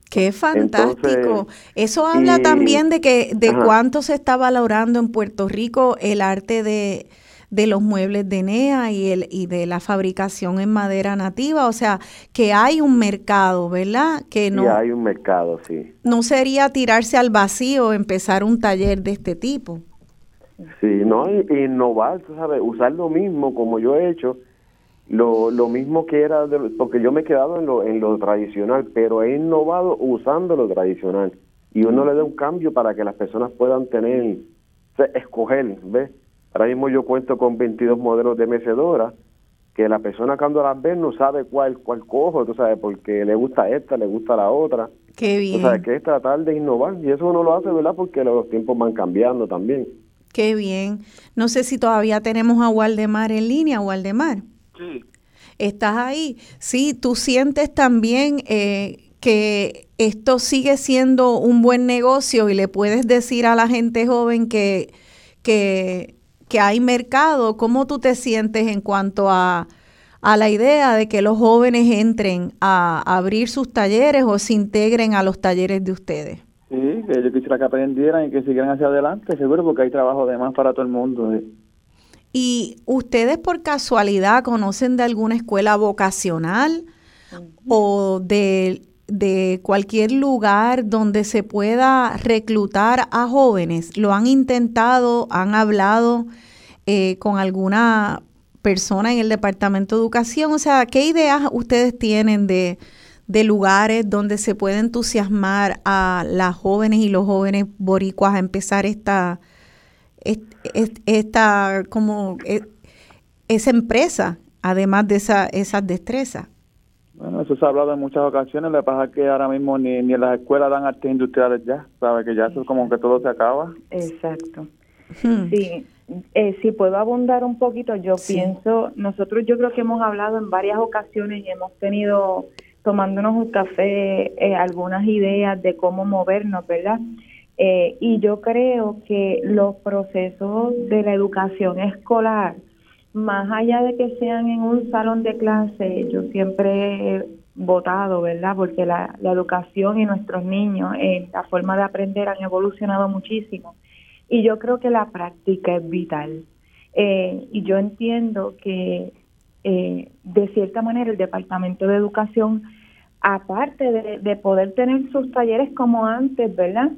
Speaker 2: Qué fantástico.
Speaker 4: Entonces,
Speaker 2: Eso habla
Speaker 4: y-
Speaker 2: también de que de
Speaker 4: Ajá.
Speaker 2: cuánto se está valorando en Puerto Rico el arte de, de los muebles de NEA y el y de la fabricación en madera nativa, o sea, que hay un mercado, ¿verdad? Que no
Speaker 4: hay un mercado, sí.
Speaker 2: no sería tirarse al vacío empezar un taller de este tipo.
Speaker 4: Sí, no, innovar, sabes, usar lo mismo como yo he hecho, lo, lo mismo que era, de porque yo me he quedado en lo, en lo tradicional, pero he innovado usando lo tradicional. Y uno le da un cambio para que las personas puedan tener, o sea, escoger, ¿ves? Ahora mismo yo cuento con 22 modelos de mecedora, que la persona cuando las ve no sabe cuál, cuál cojo, tú sabes, porque le gusta esta, le gusta la otra.
Speaker 2: Qué
Speaker 4: O
Speaker 2: bien.
Speaker 4: sea, que es tratar de innovar, y eso uno lo hace, ¿verdad? Porque los tiempos van cambiando también.
Speaker 2: Qué bien. No sé si todavía tenemos a Waldemar en línea, Waldemar.
Speaker 5: Sí.
Speaker 2: ¿Estás ahí? Sí, tú sientes también eh, que esto sigue siendo un buen negocio y le puedes decir a la gente joven que, que, que hay mercado. ¿Cómo tú te sientes en cuanto a, a la idea de que los jóvenes entren a abrir sus talleres o se integren a los talleres de ustedes?
Speaker 5: Sí, que yo quisiera que aprendieran y que siguieran hacia adelante, seguro, porque hay trabajo de más para todo el mundo.
Speaker 2: ¿Y ustedes por casualidad conocen de alguna escuela vocacional o de, de cualquier lugar donde se pueda reclutar a jóvenes? ¿Lo han intentado? ¿Han hablado eh, con alguna persona en el Departamento de Educación? O sea, ¿qué ideas ustedes tienen de, de lugares donde se puede entusiasmar a las jóvenes y los jóvenes boricuas a empezar esta est- est- esta como eh, esa empresa, además de esa, esas destrezas.
Speaker 5: Bueno, eso se ha hablado en muchas ocasiones, lo que pasa es que ahora mismo ni, ni en las escuelas dan artes industriales ya, ¿sabes? Que ya eso es como que todo se acaba.
Speaker 3: Exacto.
Speaker 2: Hmm.
Speaker 3: Sí, eh, si puedo abundar un poquito, yo
Speaker 2: Sí.
Speaker 3: pienso, nosotros yo creo que hemos hablado en varias ocasiones y hemos tenido, tomándonos un café, eh, algunas ideas de cómo movernos, ¿verdad? Eh, y yo creo que los procesos de la educación escolar, más allá de que sean en un salón de clase, yo siempre he votado, ¿verdad? Porque la, la educación y nuestros niños, eh, la forma de aprender han evolucionado muchísimo. Y yo creo que la práctica es vital. Eh, y yo entiendo que, eh, de cierta manera, el Departamento de Educación, aparte de, de poder tener sus talleres como antes, ¿verdad?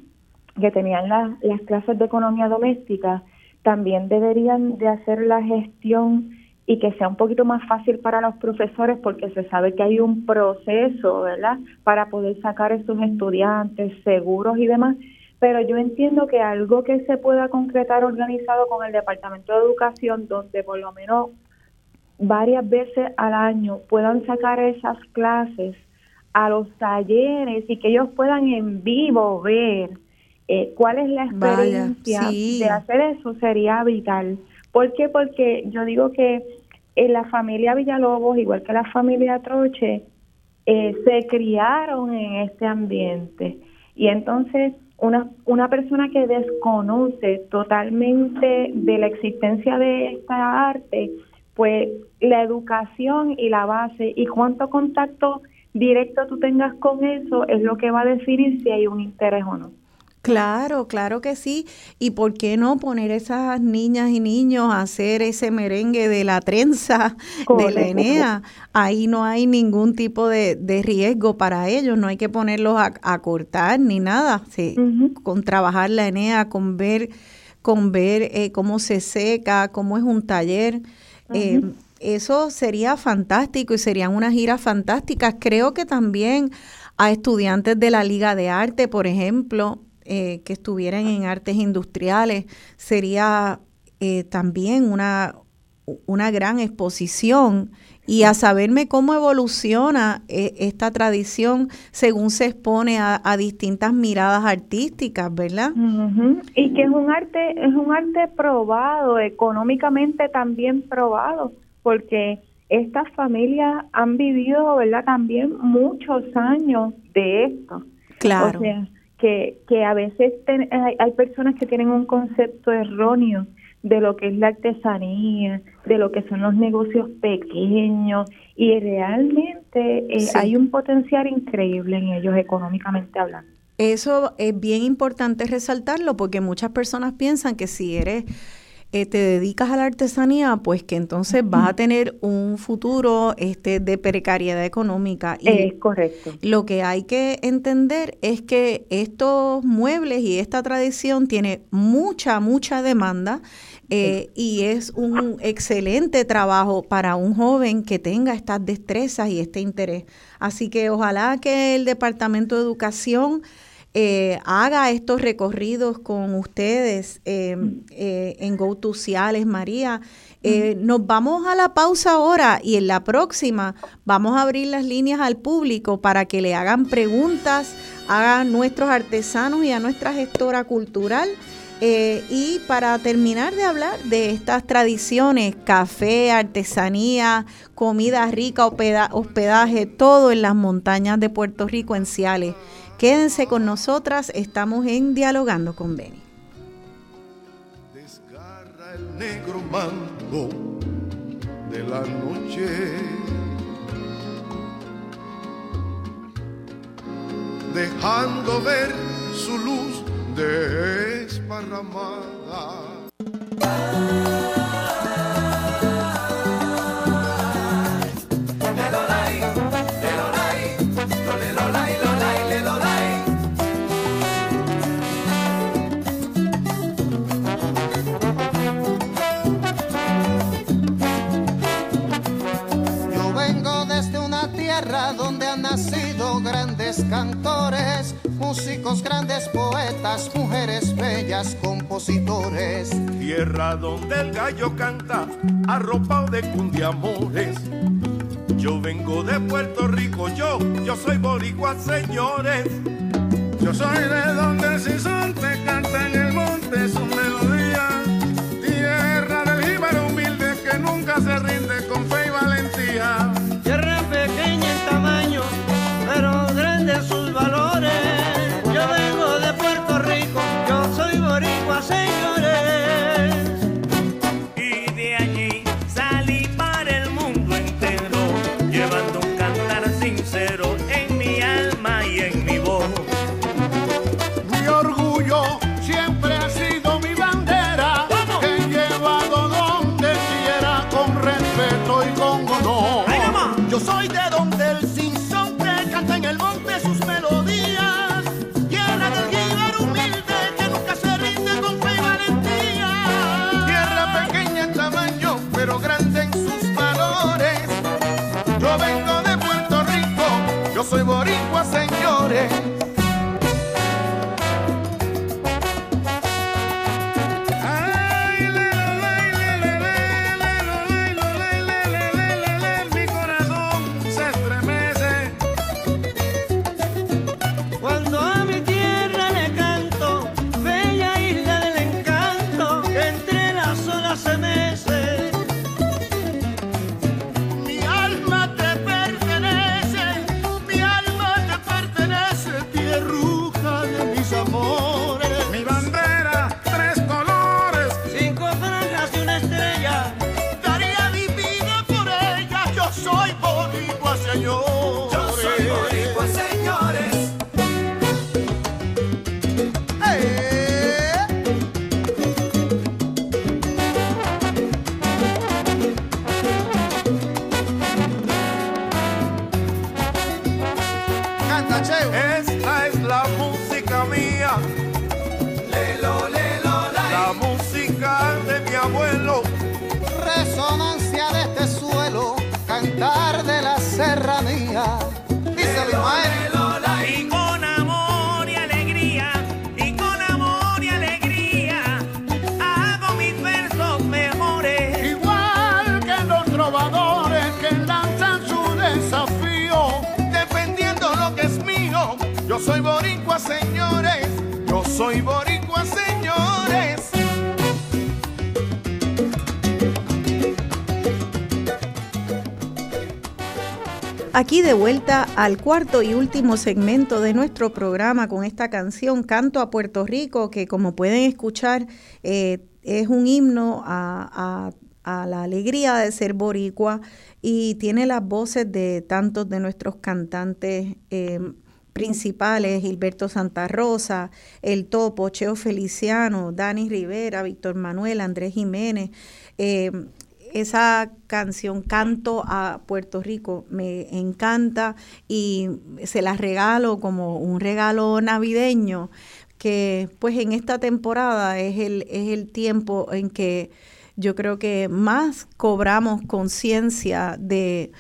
Speaker 3: Que tenían la- las clases de economía doméstica, también deberían de hacer la gestión y que sea un poquito más fácil para los profesores porque se sabe que hay un proceso, ¿verdad? Para poder sacar a esos estudiantes seguros y demás. Pero yo entiendo que algo que se pueda concretar organizado con el Departamento de Educación, donde por lo menos varias veces al año puedan sacar esas clases a los talleres y que ellos puedan en vivo ver eh, cuál es la
Speaker 2: Vaya,
Speaker 3: experiencia
Speaker 2: sí.
Speaker 3: de hacer eso sería vital. ¿Por qué? Porque yo digo que en la familia Villalobos, igual que la familia Troche, eh, se criaron en este ambiente. Y entonces una, una persona que desconoce totalmente de la existencia de esta arte, pues la educación y la base y cuánto contacto directo tú tengas con eso es lo que va a definir si hay un interés o no.
Speaker 2: Claro, claro que sí. ¿Y por qué no poner esas niñas y niños a hacer ese merengue de la trenza de la. Enea? Ahí no hay ningún tipo de, de riesgo para ellos, no hay que ponerlos a, a cortar ni nada. Sí. Con trabajar la Enea, con ver, con ver eh, cómo se seca, cómo es un taller. eh, eso sería fantástico y serían unas giras fantásticas. Creo que también a estudiantes de la Liga de Arte, por ejemplo, eh, que estuvieran en artes industriales, sería eh, también una, una gran exposición y a saberme cómo evoluciona eh, esta tradición según se expone a, distintas miradas artísticas, ¿verdad?
Speaker 3: Y que es un arte, es un arte probado, económicamente también probado, porque estas familias han vivido, ¿verdad? También muchos años de esto.
Speaker 2: Claro.
Speaker 3: O sea, que, que a veces hay, hay personas que tienen un concepto erróneo de lo que es la artesanía, de lo que son los negocios pequeños y realmente eh, hay un potencial increíble en ellos económicamente hablando.
Speaker 2: Eso es bien importante resaltarlo porque muchas personas piensan que si eres eh, te dedicas a la artesanía, pues que entonces vas a tener un futuro este, de precariedad económica.
Speaker 3: Y es correcto.
Speaker 2: Lo que hay que entender es que estos muebles y esta tradición tiene mucha, mucha demanda. Eh, y es un excelente trabajo para un joven que tenga estas destrezas y este interés. Así que ojalá que el Departamento de Educación eh, haga estos recorridos con ustedes eh, eh, en GoTo María. Nos vamos a la pausa ahora y en la próxima vamos a abrir las líneas al público para que le hagan preguntas a nuestros artesanos y a nuestra gestora cultural. y para terminar de hablar de estas tradiciones, café, artesanía, comida rica, hospedaje, todo en las montañas de Puerto Rico en Ciales. Quédense con nosotras, estamos en Dialogando con Beni.
Speaker 7: Desgarra el negro manto de la noche. Dejando ver su luz desparramada.
Speaker 8: Compositores.
Speaker 7: Tierra donde el gallo canta, arropado de cundiamores. Yo vengo de Puerto Rico, yo, yo soy boricua, señores. Yo soy de donde el te canta
Speaker 2: Aquí de vuelta al cuarto y último segmento de nuestro programa con esta canción Canto a Puerto Rico, que como pueden escuchar eh, es un himno a, la alegría de ser boricua y tiene las voces de tantos de nuestros cantantes eh, principales, Gilberto Santa Rosa, El Topo, Cheo Feliciano, Dani Rivera, Víctor Manuel, Andrés Jiménez. Eh, esa canción Canto a Puerto Rico me encanta y se la regalo como un regalo navideño que pues en esta temporada es el, es el tiempo en que yo creo que más cobramos conciencia de,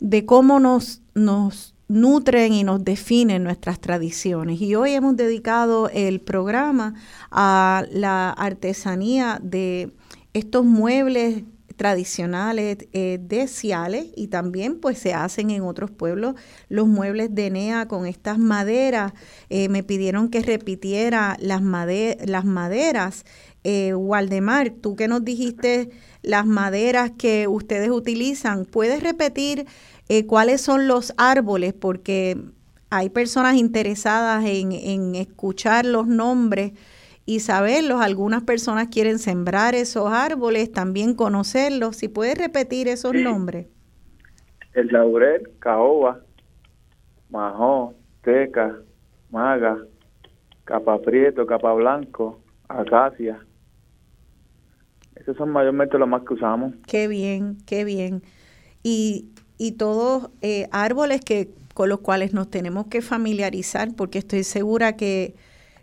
Speaker 2: de cómo nos, nos nutren y nos definen nuestras tradiciones. Y hoy hemos dedicado el programa a la artesanía de estos muebles tradicionales eh, de Ciales y también pues se hacen en otros pueblos los muebles de Enea con estas maderas. Eh, me pidieron que repitiera las, las maderas. Eh, Waldemar, tú que nos dijiste las maderas que ustedes utilizan, ¿puedes repetir eh, cuáles son los árboles? Porque hay personas interesadas en escuchar los nombres y saberlos. Algunas personas quieren sembrar esos árboles, también conocerlos. Si puedes repetir esos nombres.
Speaker 5: El laurel, caoba, majón, teca, maga, capa prieto, capa blanco, acacia. Esos son mayormente los más que usamos.
Speaker 2: Qué bien, qué bien. Y, y todos eh, árboles que con los cuales nos tenemos que familiarizar, porque estoy segura que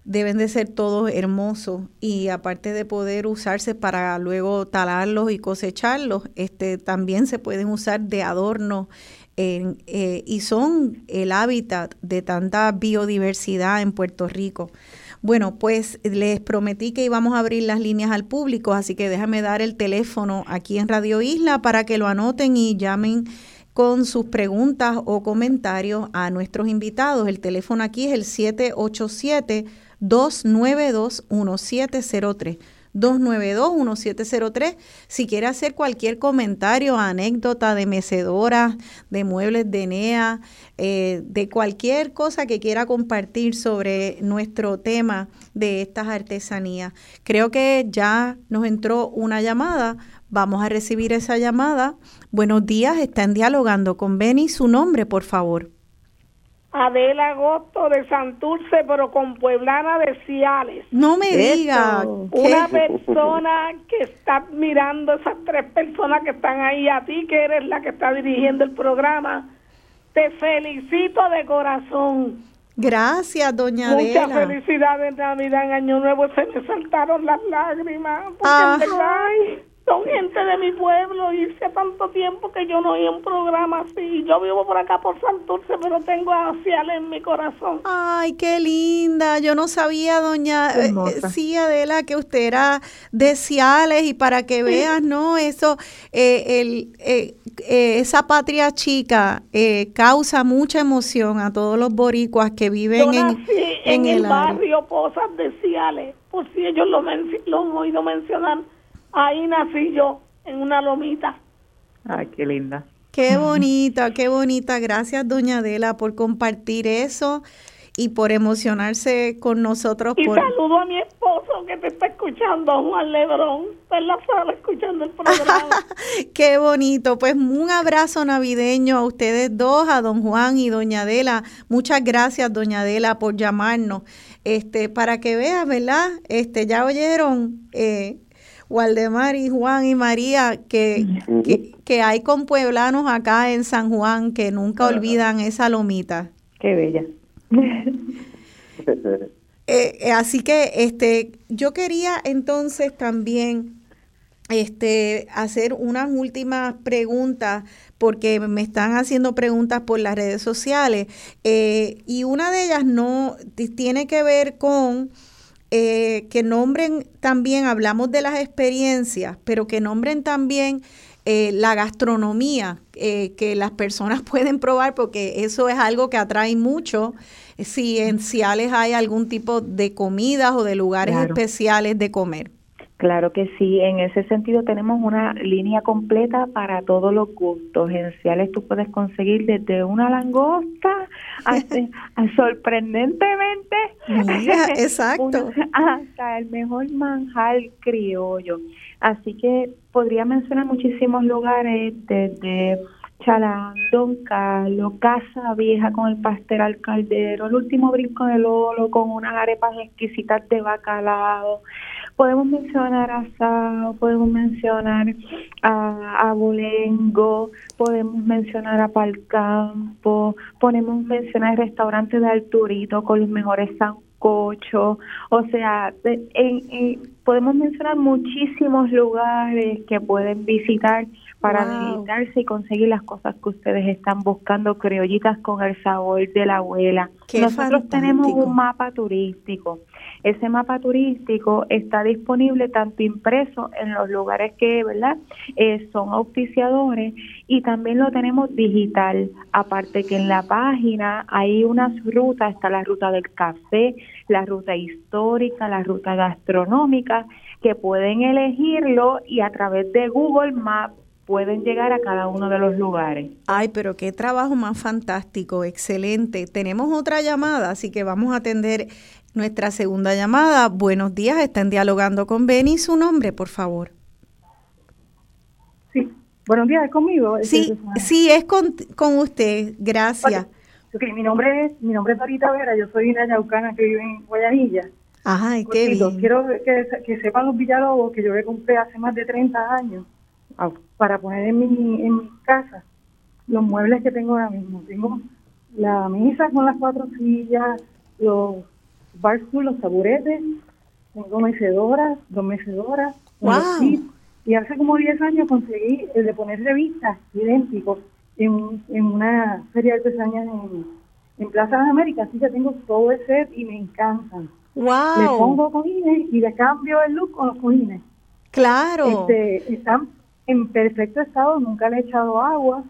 Speaker 2: deben de ser todos hermosos y aparte de poder usarse para luego talarlos y cosecharlos, este, también se pueden usar de adorno eh, y son el hábitat de tanta biodiversidad en Puerto Rico. Bueno, pues les prometí que íbamos a abrir las líneas al público, así que déjame dar el teléfono aquí en Radio Isla para que lo anoten y llamen con sus preguntas o comentarios a nuestros invitados. El teléfono aquí es el 787 292-1703. 292-1703. Si quiere hacer cualquier comentario, anécdota de mecedora, de muebles de NEA, eh, de cualquier cosa que quiera compartir sobre nuestro tema de estas artesanías. Creo que ya nos entró una llamada. Vamos a recibir esa llamada. Buenos días, están dialogando con Benny. Su nombre, por favor.
Speaker 9: Adela Agosto de Santurce, pero con Pueblana de Ciales.
Speaker 2: No me diga.
Speaker 9: Una persona que está mirando esas tres personas que están ahí a ti, que eres la que está dirigiendo el programa. Te felicito de corazón.
Speaker 2: Gracias, doña Adela.
Speaker 9: Muchas felicidades, Navidad, en Año Nuevo. Se me saltaron las lágrimas. Porque son gente de mi pueblo y hace tanto tiempo que yo no oí un programa así. Yo vivo por acá por Santurce, pero tengo a Ciales en mi corazón.
Speaker 2: Ay, qué linda. Yo no sabía, doña eh, sí, Adela, que usted era de Ciales y para que veas, ¿no? Eso, eh, el, eh, esa patria chica causa mucha emoción a todos los boricuas que viven en,
Speaker 9: en, el, barrio Pozas de Ciales. Por si ellos lo, lo han oído mencionar Ahí nací yo, en una lomita.
Speaker 10: Ay, qué linda.
Speaker 2: Qué bonita, qué bonita. Gracias, doña Adela, por compartir eso y por emocionarse con nosotros.
Speaker 9: Y saludo a mi esposo que te está escuchando, Juan Lebrón. Está en la sala escuchando el programa. [laughs]
Speaker 2: Qué bonito. Pues un abrazo navideño a ustedes dos, a don Juan y doña Adela. Muchas gracias, doña Adela, por llamarnos. Este, para que veas, ¿verdad? Este, ya oyeron, eh, Waldemar y Juan y María, que, que, hay con pueblanos acá en San Juan que nunca olvidan esa lomita.
Speaker 10: Qué bella. [laughs]
Speaker 2: Eh, eh, así que este, yo quería entonces también este, hacer unas últimas preguntas porque me están haciendo preguntas por las redes sociales eh, y una de ellas no tiene que ver con eh, que nombren también, hablamos de las experiencias, pero que nombren también eh, la gastronomía eh, que las personas [laughs] pueden probar, porque eso es algo que atrae mucho. Si en Ciales hay algún tipo de comidas o de lugares especiales de comer.
Speaker 3: Claro que sí, en ese sentido tenemos una línea completa para todos los gustos. En Ciales tú puedes conseguir desde una langosta [laughs] hasta, sorprendentemente [laughs]
Speaker 2: exacto.
Speaker 3: hasta el mejor manjar criollo. Así que podría mencionar muchísimos lugares desde Chalán, Don Carlos, Casa Vieja con el pastel al caldero, el último brinco de Lolo con unas arepas exquisitas de bacalao, Podemos mencionar a Sao, podemos mencionar a, a Bolengo, podemos mencionar a Palcampo, podemos mencionar restaurantes de Alturito con los mejores sancochos, o sea, podemos mencionar muchísimos lugares que pueden visitar para visitarse y conseguir las cosas que ustedes están buscando, criollitas con el sabor de la abuela. Nosotros tenemos un mapa turístico ese mapa turístico está disponible tanto impreso en los lugares que verdad eh, son auspiciadores y también lo tenemos digital. Aparte que en la página hay unas rutas, está la ruta del café, la ruta histórica, la ruta gastronómica, que pueden elegirlo y a través de Google Maps pueden llegar a cada uno de los lugares.
Speaker 2: Ay, pero qué trabajo más fantástico, excelente. Tenemos otra llamada, así que vamos a atender nuestra segunda llamada. Buenos días, están dialogando con Benny. Su nombre, por favor.
Speaker 10: Sí, buenos días, ¿es conmigo?
Speaker 2: Sí, sí, es con, con usted. Gracias.
Speaker 10: Okay. mi nombre es mi nombre es Dorita Vera, yo soy una yaucana que vive en Guayanilla.
Speaker 2: Ajá, qué bien.
Speaker 10: Quiero que, que, sepan los Villalobos que yo le compré hace más de 30 años para poner en mi, en mi casa los muebles que tengo ahora mismo. Tengo la mesa con las cuatro sillas, los bar los taburetes, tengo mecedoras, dos mecedoras, y hace como 10 años conseguí el de poner revistas idénticos en, en una feria de artesanía en, en Plaza de América, así que tengo todo ese set y me encantan.
Speaker 2: Wow.
Speaker 10: Le pongo cojines y le cambio el look con los cojines.
Speaker 2: Claro.
Speaker 10: Este, están en perfecto estado, nunca le he echado agua.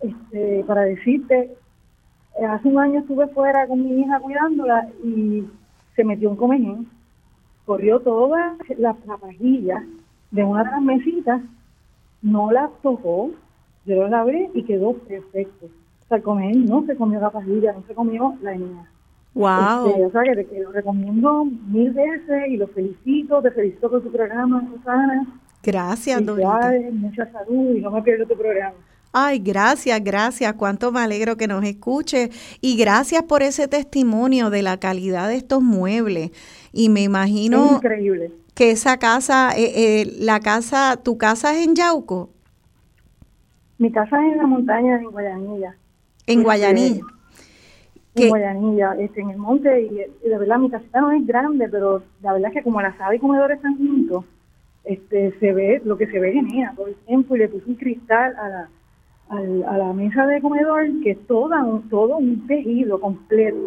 Speaker 10: Este, para decirte, eh, hace un año estuve fuera con mi hija cuidándola y se metió un comején, corrió toda la, pajilla de una de las mesitas, no la tocó, yo la abrí y quedó perfecto. O sea, el comején no se comió la pajilla, no se comió la niña.
Speaker 2: Wow.
Speaker 10: Este, o sea, que, lo recomiendo mil veces y lo felicito, te felicito por tu programa, Susana.
Speaker 2: Gracias,
Speaker 10: Dorita. Mucha salud y no me pierdo tu programa.
Speaker 2: Ay, gracias, gracias. Cuánto me alegro que nos escuche. Y gracias por ese testimonio de la calidad de estos muebles. Y me imagino
Speaker 10: increíble.
Speaker 2: que esa casa, eh, eh, la casa, ¿tu casa es en Yauco?
Speaker 10: Mi casa es en la montaña, en Guayanilla.
Speaker 2: En este, Guayanilla.
Speaker 10: En Guayanilla, este, en el monte. Y, de verdad, mi casita no es grande, pero la verdad es que como la sala y comedor están juntos, este, se ve, lo que se ve genial todo el tiempo. Y le puse un cristal a la a la mesa de comedor que es toda un, todo un tejido completo.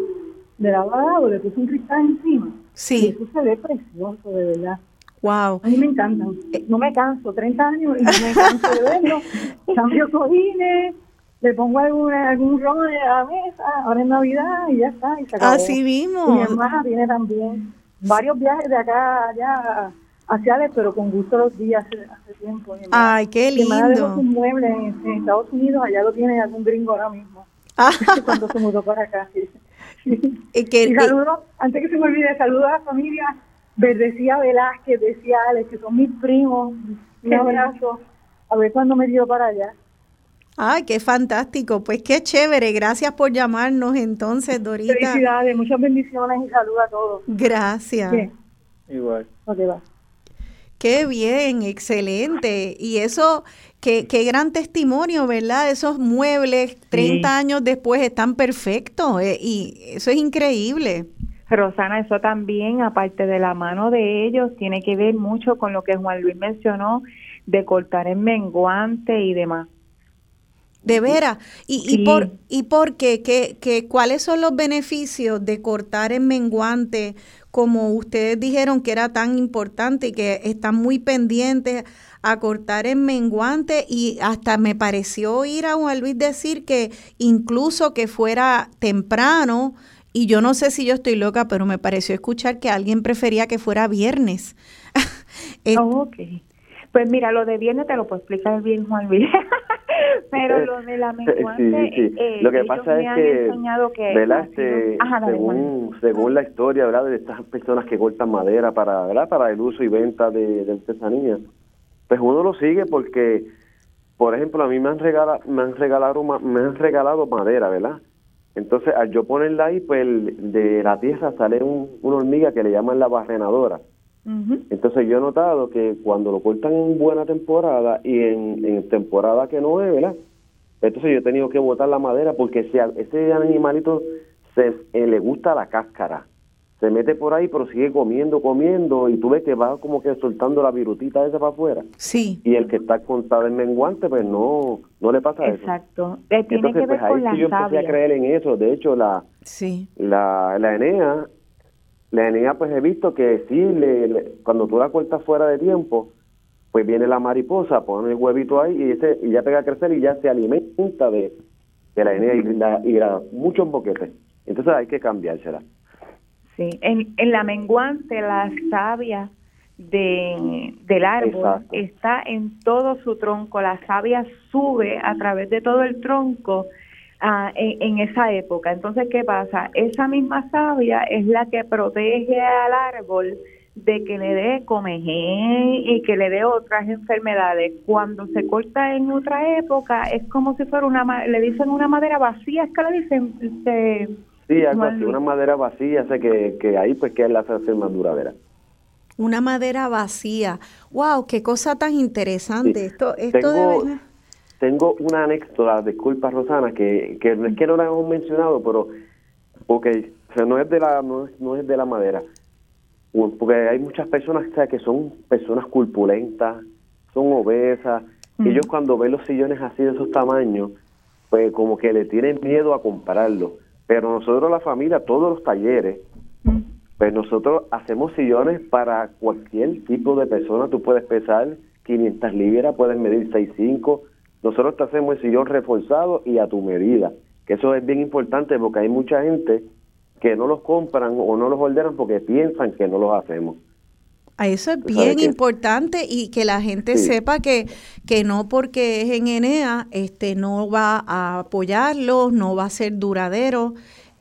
Speaker 10: De lado a lado le puse un cristal encima.
Speaker 2: Sí.
Speaker 10: Y eso se ve precioso, de verdad.
Speaker 2: Wow.
Speaker 10: A mí me encantan. Eh, no me canso, 30 años y no me canso de verlo. [laughs] Cambio cojines, le pongo algún, algún ron a la mesa, ahora es Navidad y ya está. Y se acabó.
Speaker 2: Así mismo.
Speaker 10: mi hermana tiene también varios viajes de acá allá hacia pero con gusto los días hace, tiempo.
Speaker 2: Ay, qué lindo. Mi
Speaker 10: sus muebles en, Estados Unidos, allá lo tiene algún gringo ahora mismo. [laughs] Ah. [laughs] Cuando se mudó para acá. Y, que, saludo, antes que se me olvide, saludo a la familia Verdecía Velázquez, decía Alex, que son mis primos. Un abrazo. A ver cuándo me dio para allá.
Speaker 2: Ay, qué fantástico. Pues qué chévere. Gracias por llamarnos entonces, Dorita.
Speaker 10: Felicidades, muchas bendiciones y saludos a todos.
Speaker 2: Gracias.
Speaker 5: Igual.
Speaker 10: Ok, va.
Speaker 2: Qué bien, excelente. Y eso, qué, qué gran testimonio, ¿verdad? Esos muebles 30 años después están perfectos eh, y eso es increíble.
Speaker 3: Rosana, eso también, aparte de la mano de ellos, tiene que ver mucho con lo que Juan Luis mencionó de cortar en menguante y demás.
Speaker 2: De veras. ¿Y, y, por, y por qué? ¿Qué, qué? ¿Cuáles son los beneficios de cortar en menguante como ustedes dijeron que era tan importante y que están muy pendientes a cortar en menguante y hasta me pareció oír a Juan Luis decir que incluso que fuera temprano, y yo no sé si yo estoy loca, pero me pareció escuchar que alguien prefería que fuera viernes. [laughs]
Speaker 3: Eh, oh, ok. Pues mira, lo de viernes te lo puedo explicar bien, Juan Luis. [laughs] pero lo de la menguante,
Speaker 4: sí, eh, lo que pasa es que, ¿verdad? Este, según, según la historia, ¿verdad? De estas personas que cortan madera para, ¿verdad? Para el uso y venta de, de artesanía, pues uno lo sigue porque, por ejemplo, a mí me han regalado, me han regalado, me han regalado madera, ¿verdad? Entonces, al yo ponerla ahí, pues de la tierra sale un, una hormiga que le llaman la barrenadora. Entonces, yo he notado que cuando lo cortan en buena temporada y en, temporada que no es, ¿verdad? Entonces, yo he tenido que botar la madera porque si a ese animalito se eh, le gusta la cáscara se mete por ahí, pero sigue comiendo, comiendo, y tú ves que va como que soltando la virutita esa para afuera.
Speaker 2: Sí.
Speaker 4: Y el que está contado en menguante, pues no, no le pasa
Speaker 3: eso. Exacto. Eh, que ver
Speaker 4: pues
Speaker 3: con
Speaker 4: ahí yo empecé a creer en eso. De hecho, la,
Speaker 2: sí.
Speaker 4: la, la Enea, la Enea, pues he visto que sí, le, cuando tú la cortas fuera de tiempo, pues viene la mariposa, pone el huevito ahí y ese y ya pega a crecer y ya se alimenta de, de la Enea y, la, y la, muchos boquetes. Entonces hay que cambiársela.
Speaker 3: Sí, en, en la menguante la savia de, del árbol está en todo su tronco, la savia sube a través de todo el tronco ah, en, esa época. Entonces, ¿qué pasa? Esa misma savia es la que protege al árbol de que le dé comején y que le dé otras enfermedades. Cuando se corta en otra época es como si fuera una, le dicen una madera vacía, es que le dicen... Se,
Speaker 4: Sí, algo así, una madera vacía, sé que, que ahí pues que la hace más duradera.
Speaker 2: Una madera vacía. ¡Wow! ¡Qué cosa tan interesante! Esto, esto
Speaker 4: tengo, tengo una anécdota, disculpa Rosana, que, que no es que no la hemos mencionado, pero porque no es de la no es, de la madera. Porque hay muchas personas que son personas culpulentas, son obesas, y ellos cuando ven los sillones así de esos tamaños, pues como que le tienen miedo a comprarlos pero nosotros, la familia, todos los talleres, pues nosotros hacemos sillones para cualquier tipo de persona. Tú puedes pesar 500 libras, puedes medir 6'5". Nosotros te hacemos el sillón reforzado y a tu medida. Que eso es bien importante porque hay mucha gente que no los compran o no los ordenan porque piensan que no los hacemos.
Speaker 2: Eso es bien importante y que la gente sepa que, que no porque es en Enea, este, no va a apoyarlos, no va a ser duradero.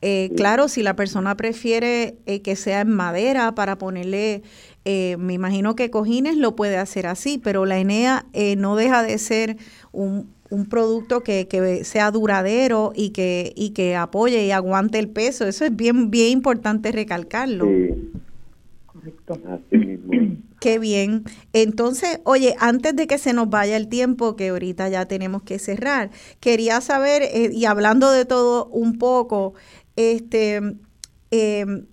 Speaker 2: Eh, claro, si la persona prefiere eh, que sea en madera para ponerle, eh, me imagino que cojines lo puede hacer así, pero la Enea no deja de ser un, un producto que, que, sea duradero y que, y que apoye y aguante el peso. Eso es bien, bien importante recalcarlo.
Speaker 4: Sí. [clears throat]
Speaker 2: Qué bien. Entonces, oye, antes de que se nos vaya el tiempo, que ahorita ya tenemos que cerrar, quería saber, eh, y hablando de todo un poco, este, em,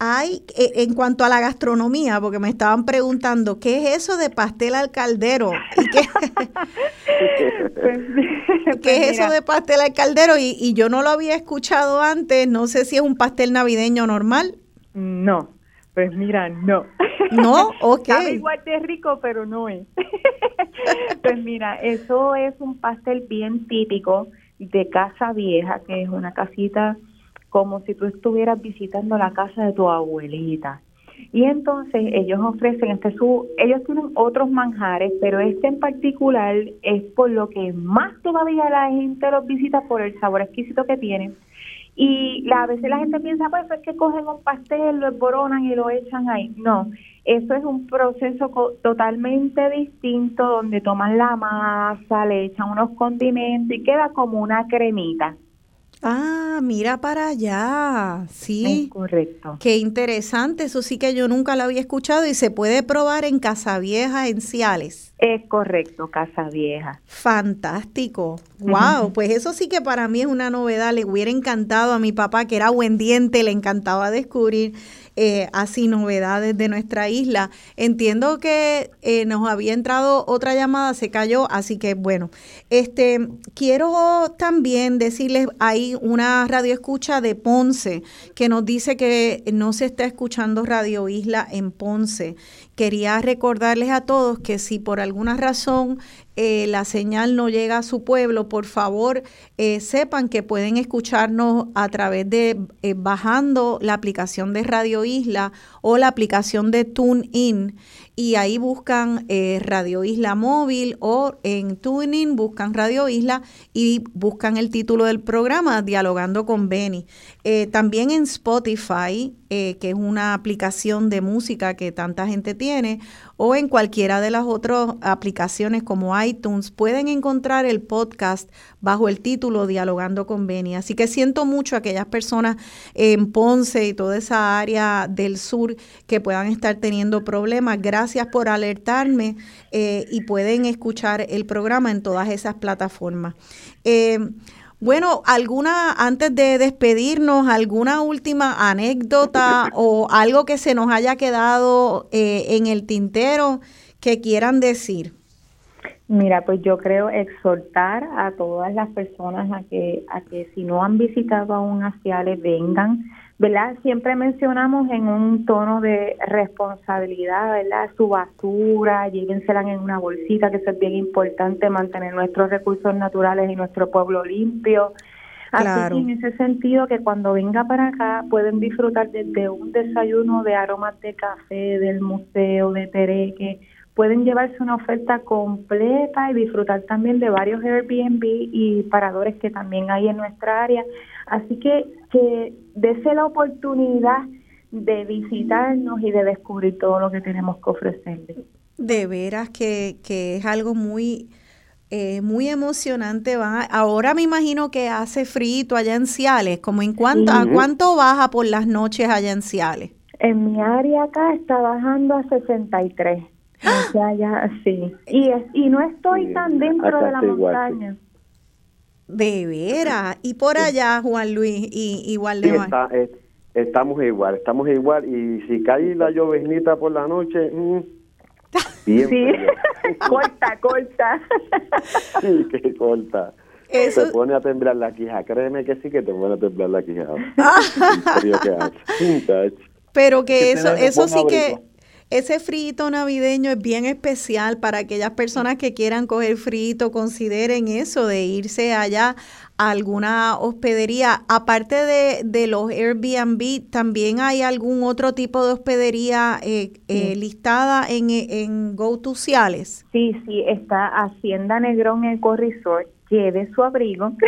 Speaker 2: hay, e, en cuanto a la gastronomía, porque me estaban preguntando, ¿qué es eso de pastel al caldero? qué, [laughs] ¿Qué es eso de pastel al caldero? Y, y yo no lo había escuchado antes, no sé si es un pastel navideño normal.
Speaker 3: No, pues mira, no.
Speaker 2: No, ok.
Speaker 3: Sabe igual de rico, pero no es. [laughs] pues mira, eso es un pastel bien típico de casa vieja, que es una casita como si tú estuvieras visitando la casa de tu abuelita. Y entonces ellos ofrecen este su, ellos tienen otros manjares, pero este en particular es por lo que más todavía la gente los visita por el sabor exquisito que tiene y a veces la gente piensa, pues es que cogen un pastel, lo esboronan y lo echan ahí. No, eso es un proceso totalmente distinto donde toman la masa, le echan unos condimentos y queda como una cremita.
Speaker 2: Ah, mira para allá. Sí.
Speaker 3: correcto.
Speaker 2: Qué interesante. Eso sí que yo nunca lo había escuchado y se puede probar en Casa Vieja, en Ciales.
Speaker 3: Es correcto, Casa Vieja.
Speaker 2: Fantástico. Wow, pues eso sí que para mí es una novedad. Le hubiera encantado a mi papá, que era buen diente, le encantaba descubrir eh, así novedades de nuestra isla. Entiendo que eh, nos había entrado otra llamada, se cayó, así que bueno, este quiero también decirles, hay una radio escucha de Ponce que nos dice que no se está escuchando Radio Isla en Ponce. Quería recordarles a todos que si por alguna razón eh, la señal no llega a su pueblo, por favor eh, sepan que pueden escucharnos a través de eh, bajando la aplicación de Radio Isla o la aplicación de TuneIn y ahí buscan Radio Isla Móvil o en TuneIn buscan Radio Isla y buscan el título del programa Dialogando con Benny. también en Spotify, que es una aplicación de música que tanta gente tiene, o en cualquiera de las otras aplicaciones como iTunes, pueden encontrar el podcast bajo el título Dialogando con Beni. Así que siento mucho a aquellas personas en Ponce y toda esa área del sur que puedan estar teniendo problemas. Gracias por alertarme eh, y pueden escuchar el programa en todas esas plataformas. Eh, bueno, alguna, antes de despedirnos, alguna última anécdota o algo que se nos haya quedado eh, en el tintero que quieran decir.
Speaker 3: Mira, pues yo creo exhortar a todas las personas a que, a que si no han visitado aún Aciales, vengan, ¿verdad? Siempre mencionamos en un tono de responsabilidad, ¿verdad? Su basura, llévensela en una bolsita, que eso es bien importante, mantener nuestros recursos naturales y nuestro pueblo limpio. Así que en ese sentido que cuando venga para acá pueden disfrutar desde un desayuno de aromas de café, del museo, de tereque, pueden llevarse una oferta completa y disfrutar también de varios Airbnb y paradores que también hay en nuestra área. Así que que dése la oportunidad de visitarnos y de descubrir todo lo que tenemos que ofrecerles.
Speaker 2: De veras que, que es algo muy, eh, muy emocionante. Va. Ahora me imagino que hace frito allá en Ciales. Como en cuánto, ¿A cuánto baja por las noches allá en Ciales?
Speaker 3: En mi área acá está bajando a 63. Ya, ya, sí. Y, y no estoy tan dentro de la montaña.
Speaker 2: De veras. Y por allá, Juan Luis, y igual de
Speaker 4: eh, estamos igual, estamos igual. Y si cae la llovinita por la noche, mm,
Speaker 3: sí, [laughs] corta, corta. [laughs]
Speaker 4: sí, que corta. Eso... Te pone a temblar la quija, créeme que sí que te pone a temblar la quija. [laughs]
Speaker 2: Pero que eso, eso sí que ese frito navideño es bien especial para aquellas personas que quieran coger frito, consideren eso de irse allá a alguna hospedería. Aparte de, los Airbnb, ¿también hay algún otro tipo de hospedería eh, eh, listada en, en GoToCiales?
Speaker 3: Sí, sí, está Hacienda Negrón Eco Resort, lleve su abrigo. [laughs]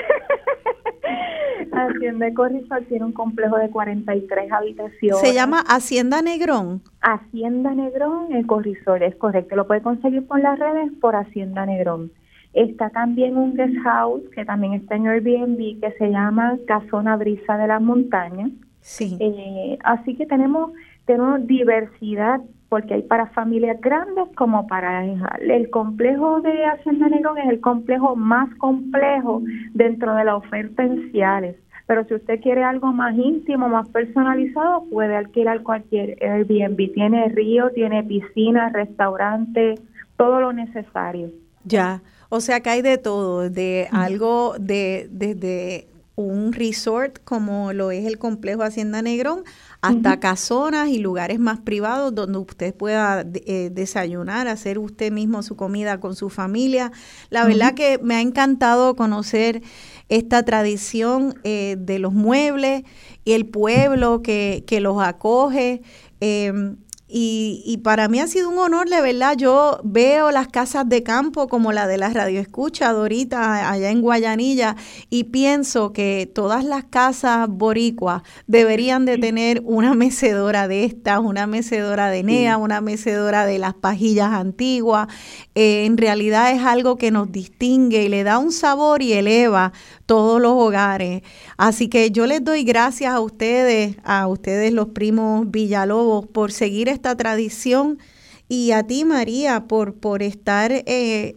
Speaker 3: Hacienda Ecoresort tiene un complejo de 43 habitaciones.
Speaker 2: ¿Se llama Hacienda Negrón?
Speaker 3: Hacienda Negrón Ecoresort, es correcto. Lo puede conseguir por las redes por Hacienda Negrón. Está también un guest house que también está en Airbnb que se llama Casona Brisa de las Montañas.
Speaker 2: Sí.
Speaker 3: Eh, así que tenemos, tenemos diversidad porque hay para familias grandes como para el complejo de Hacienda Negrón es el complejo más complejo dentro de la oferta en Ciales. Pero si usted quiere algo más íntimo, más personalizado, puede alquilar cualquier Airbnb. Tiene río, tiene piscina, restaurante, todo lo necesario.
Speaker 2: Ya, o sea que hay de todo, de algo de desde un resort como lo es el complejo Hacienda Negrón hasta casonas y lugares más privados donde usted pueda eh, desayunar, hacer usted mismo su comida con su familia. La verdad que me ha encantado conocer esta tradición eh, de los muebles y el pueblo que, que los acoge. Em, y, y, para mí ha sido un honor, de verdad. Yo veo las casas de campo como la de la radio escucha, Dorita, allá en Guayanilla, y pienso que todas las casas boricuas deberían de tener una mecedora de estas, una mecedora de NEA, una mecedora de las pajillas antiguas. Eh, en realidad es algo que nos distingue y le da un sabor y eleva todos los hogares. Así que yo les doy gracias a ustedes, a ustedes los primos Villalobos, por seguir esta tradición y a ti, María, por, por estar eh,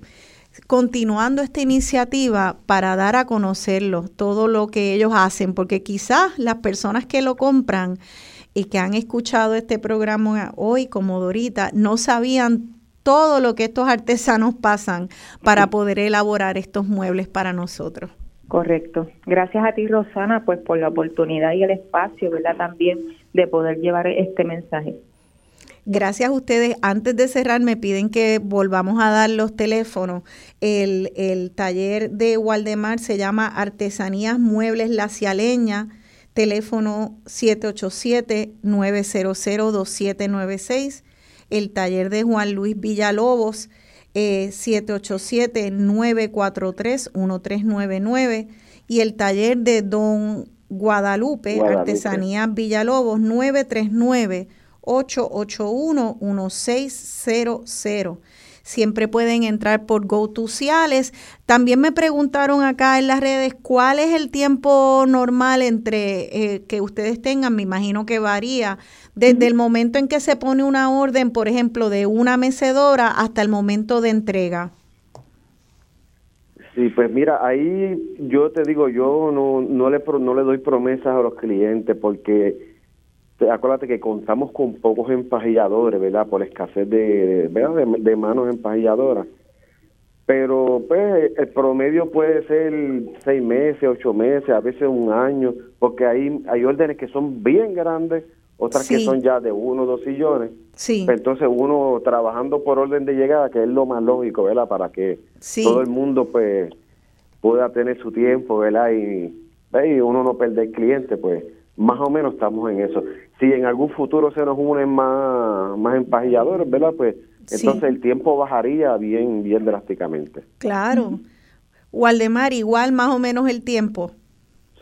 Speaker 2: continuando esta iniciativa para dar a conocerlos todo lo que ellos hacen, porque quizás las personas que lo compran y que han escuchado este programa hoy, como Dorita, no sabían todo lo que estos artesanos pasan para poder elaborar estos muebles para nosotros.
Speaker 3: Correcto. Gracias a ti, Rosana, pues por la oportunidad y el espacio, ¿verdad? También de poder llevar este mensaje.
Speaker 2: Gracias a ustedes. Antes de cerrar, me piden que volvamos a dar los teléfonos. El, el taller de Waldemar se llama Artesanías Muebles La Cialeña, teléfono 787-900-2796 el taller de Juan Luis Villalobos, 787-943-1399 eh, y el taller de Don Guadalupe, Artesanía Villalobos, 939-881-1600. Siempre pueden entrar por GoToCiales. También me preguntaron acá en las redes cuál es el tiempo normal entre eh, que ustedes tengan. Me imagino que varía desde el momento en que se pone una orden, por ejemplo, de una mecedora hasta el momento de entrega.
Speaker 4: Sí, pues mira, ahí yo te digo, yo no, no, le, no le doy promesas a los clientes porque acuérdate que contamos con pocos empajilladores, ¿verdad? Por escasez de, ¿verdad? de, manos empajilladoras. Pero pues el promedio puede ser seis meses, ocho meses, a veces un año, porque hay, hay órdenes que son bien grandes, otras que son ya de uno o dos sillones.
Speaker 2: Sí.
Speaker 4: Entonces uno trabajando por orden de llegada, que es lo más lógico, ¿verdad? Para que todo el mundo pues pueda tener su tiempo, ¿verdad? Y, y uno no perder cliente, pues más o menos estamos en eso. Si en algún futuro se nos unen más, más empajilladores, ¿verdad? Pues entonces el tiempo bajaría bien, bien drásticamente.
Speaker 2: Claro. Waldemar, igual más o menos el tiempo.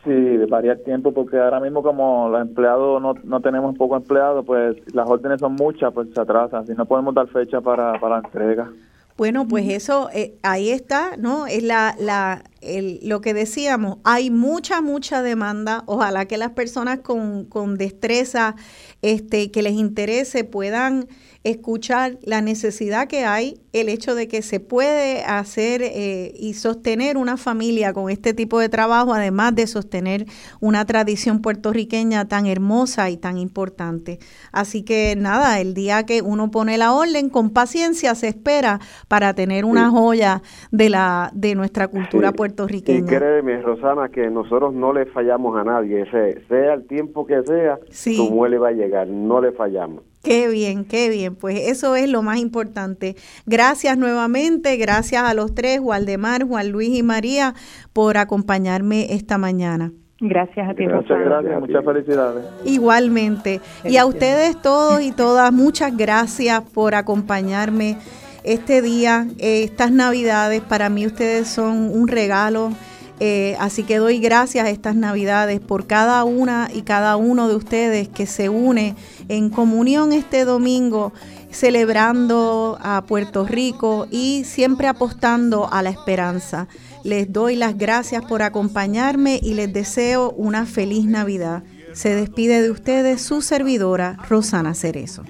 Speaker 5: Sí, varía el tiempo porque ahora mismo como los empleados no, no tenemos poco empleados, pues las órdenes son muchas, pues se atrasan. Si no podemos dar fecha para, para la entrega.
Speaker 2: Bueno, pues eso, eh, ahí está, ¿no? Es la, la, el, lo que decíamos, hay mucha, mucha demanda. Ojalá que las personas con, con destreza este, que les interese puedan escuchar la necesidad que hay, el hecho de que se puede hacer eh, y sostener una familia con este tipo de trabajo, además de sostener una tradición puertorriqueña tan hermosa y tan importante. Así que nada, el día que uno pone la orden, con paciencia se espera para tener una joya de la de nuestra cultura puertorriqueña.
Speaker 4: Y créeme, Rosana, que nosotros no le fallamos a nadie, sea el tiempo que sea, su muele va a llegar, no le fallamos.
Speaker 2: Qué bien, qué bien. Pues eso es lo más importante. Gracias nuevamente, gracias a los tres, Waldemar, Juan Luis y María, por acompañarme esta mañana.
Speaker 3: Gracias a ti.
Speaker 5: Muchas gracias, muchas felicidades.
Speaker 2: Igualmente. Y a ustedes todos y todas, muchas gracias por acompañarme este día, estas navidades. Para mí ustedes son un regalo. Eh, así que doy gracias a estas navidades por cada una y cada uno de ustedes que se une en comunión este domingo celebrando a Puerto Rico y siempre apostando a la esperanza. Les doy las gracias por acompañarme y les deseo una feliz Navidad. Se despide de ustedes su servidora Rosana Cerezo.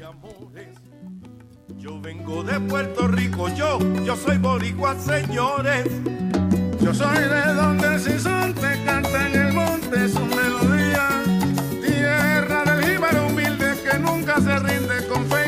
Speaker 7: Yo vengo de Puerto Rico, yo, yo soy boricua, señores. Yo soy de donde el te canta en el monte su melodía. Tierra del jíbaro humilde que nunca se rinde con fe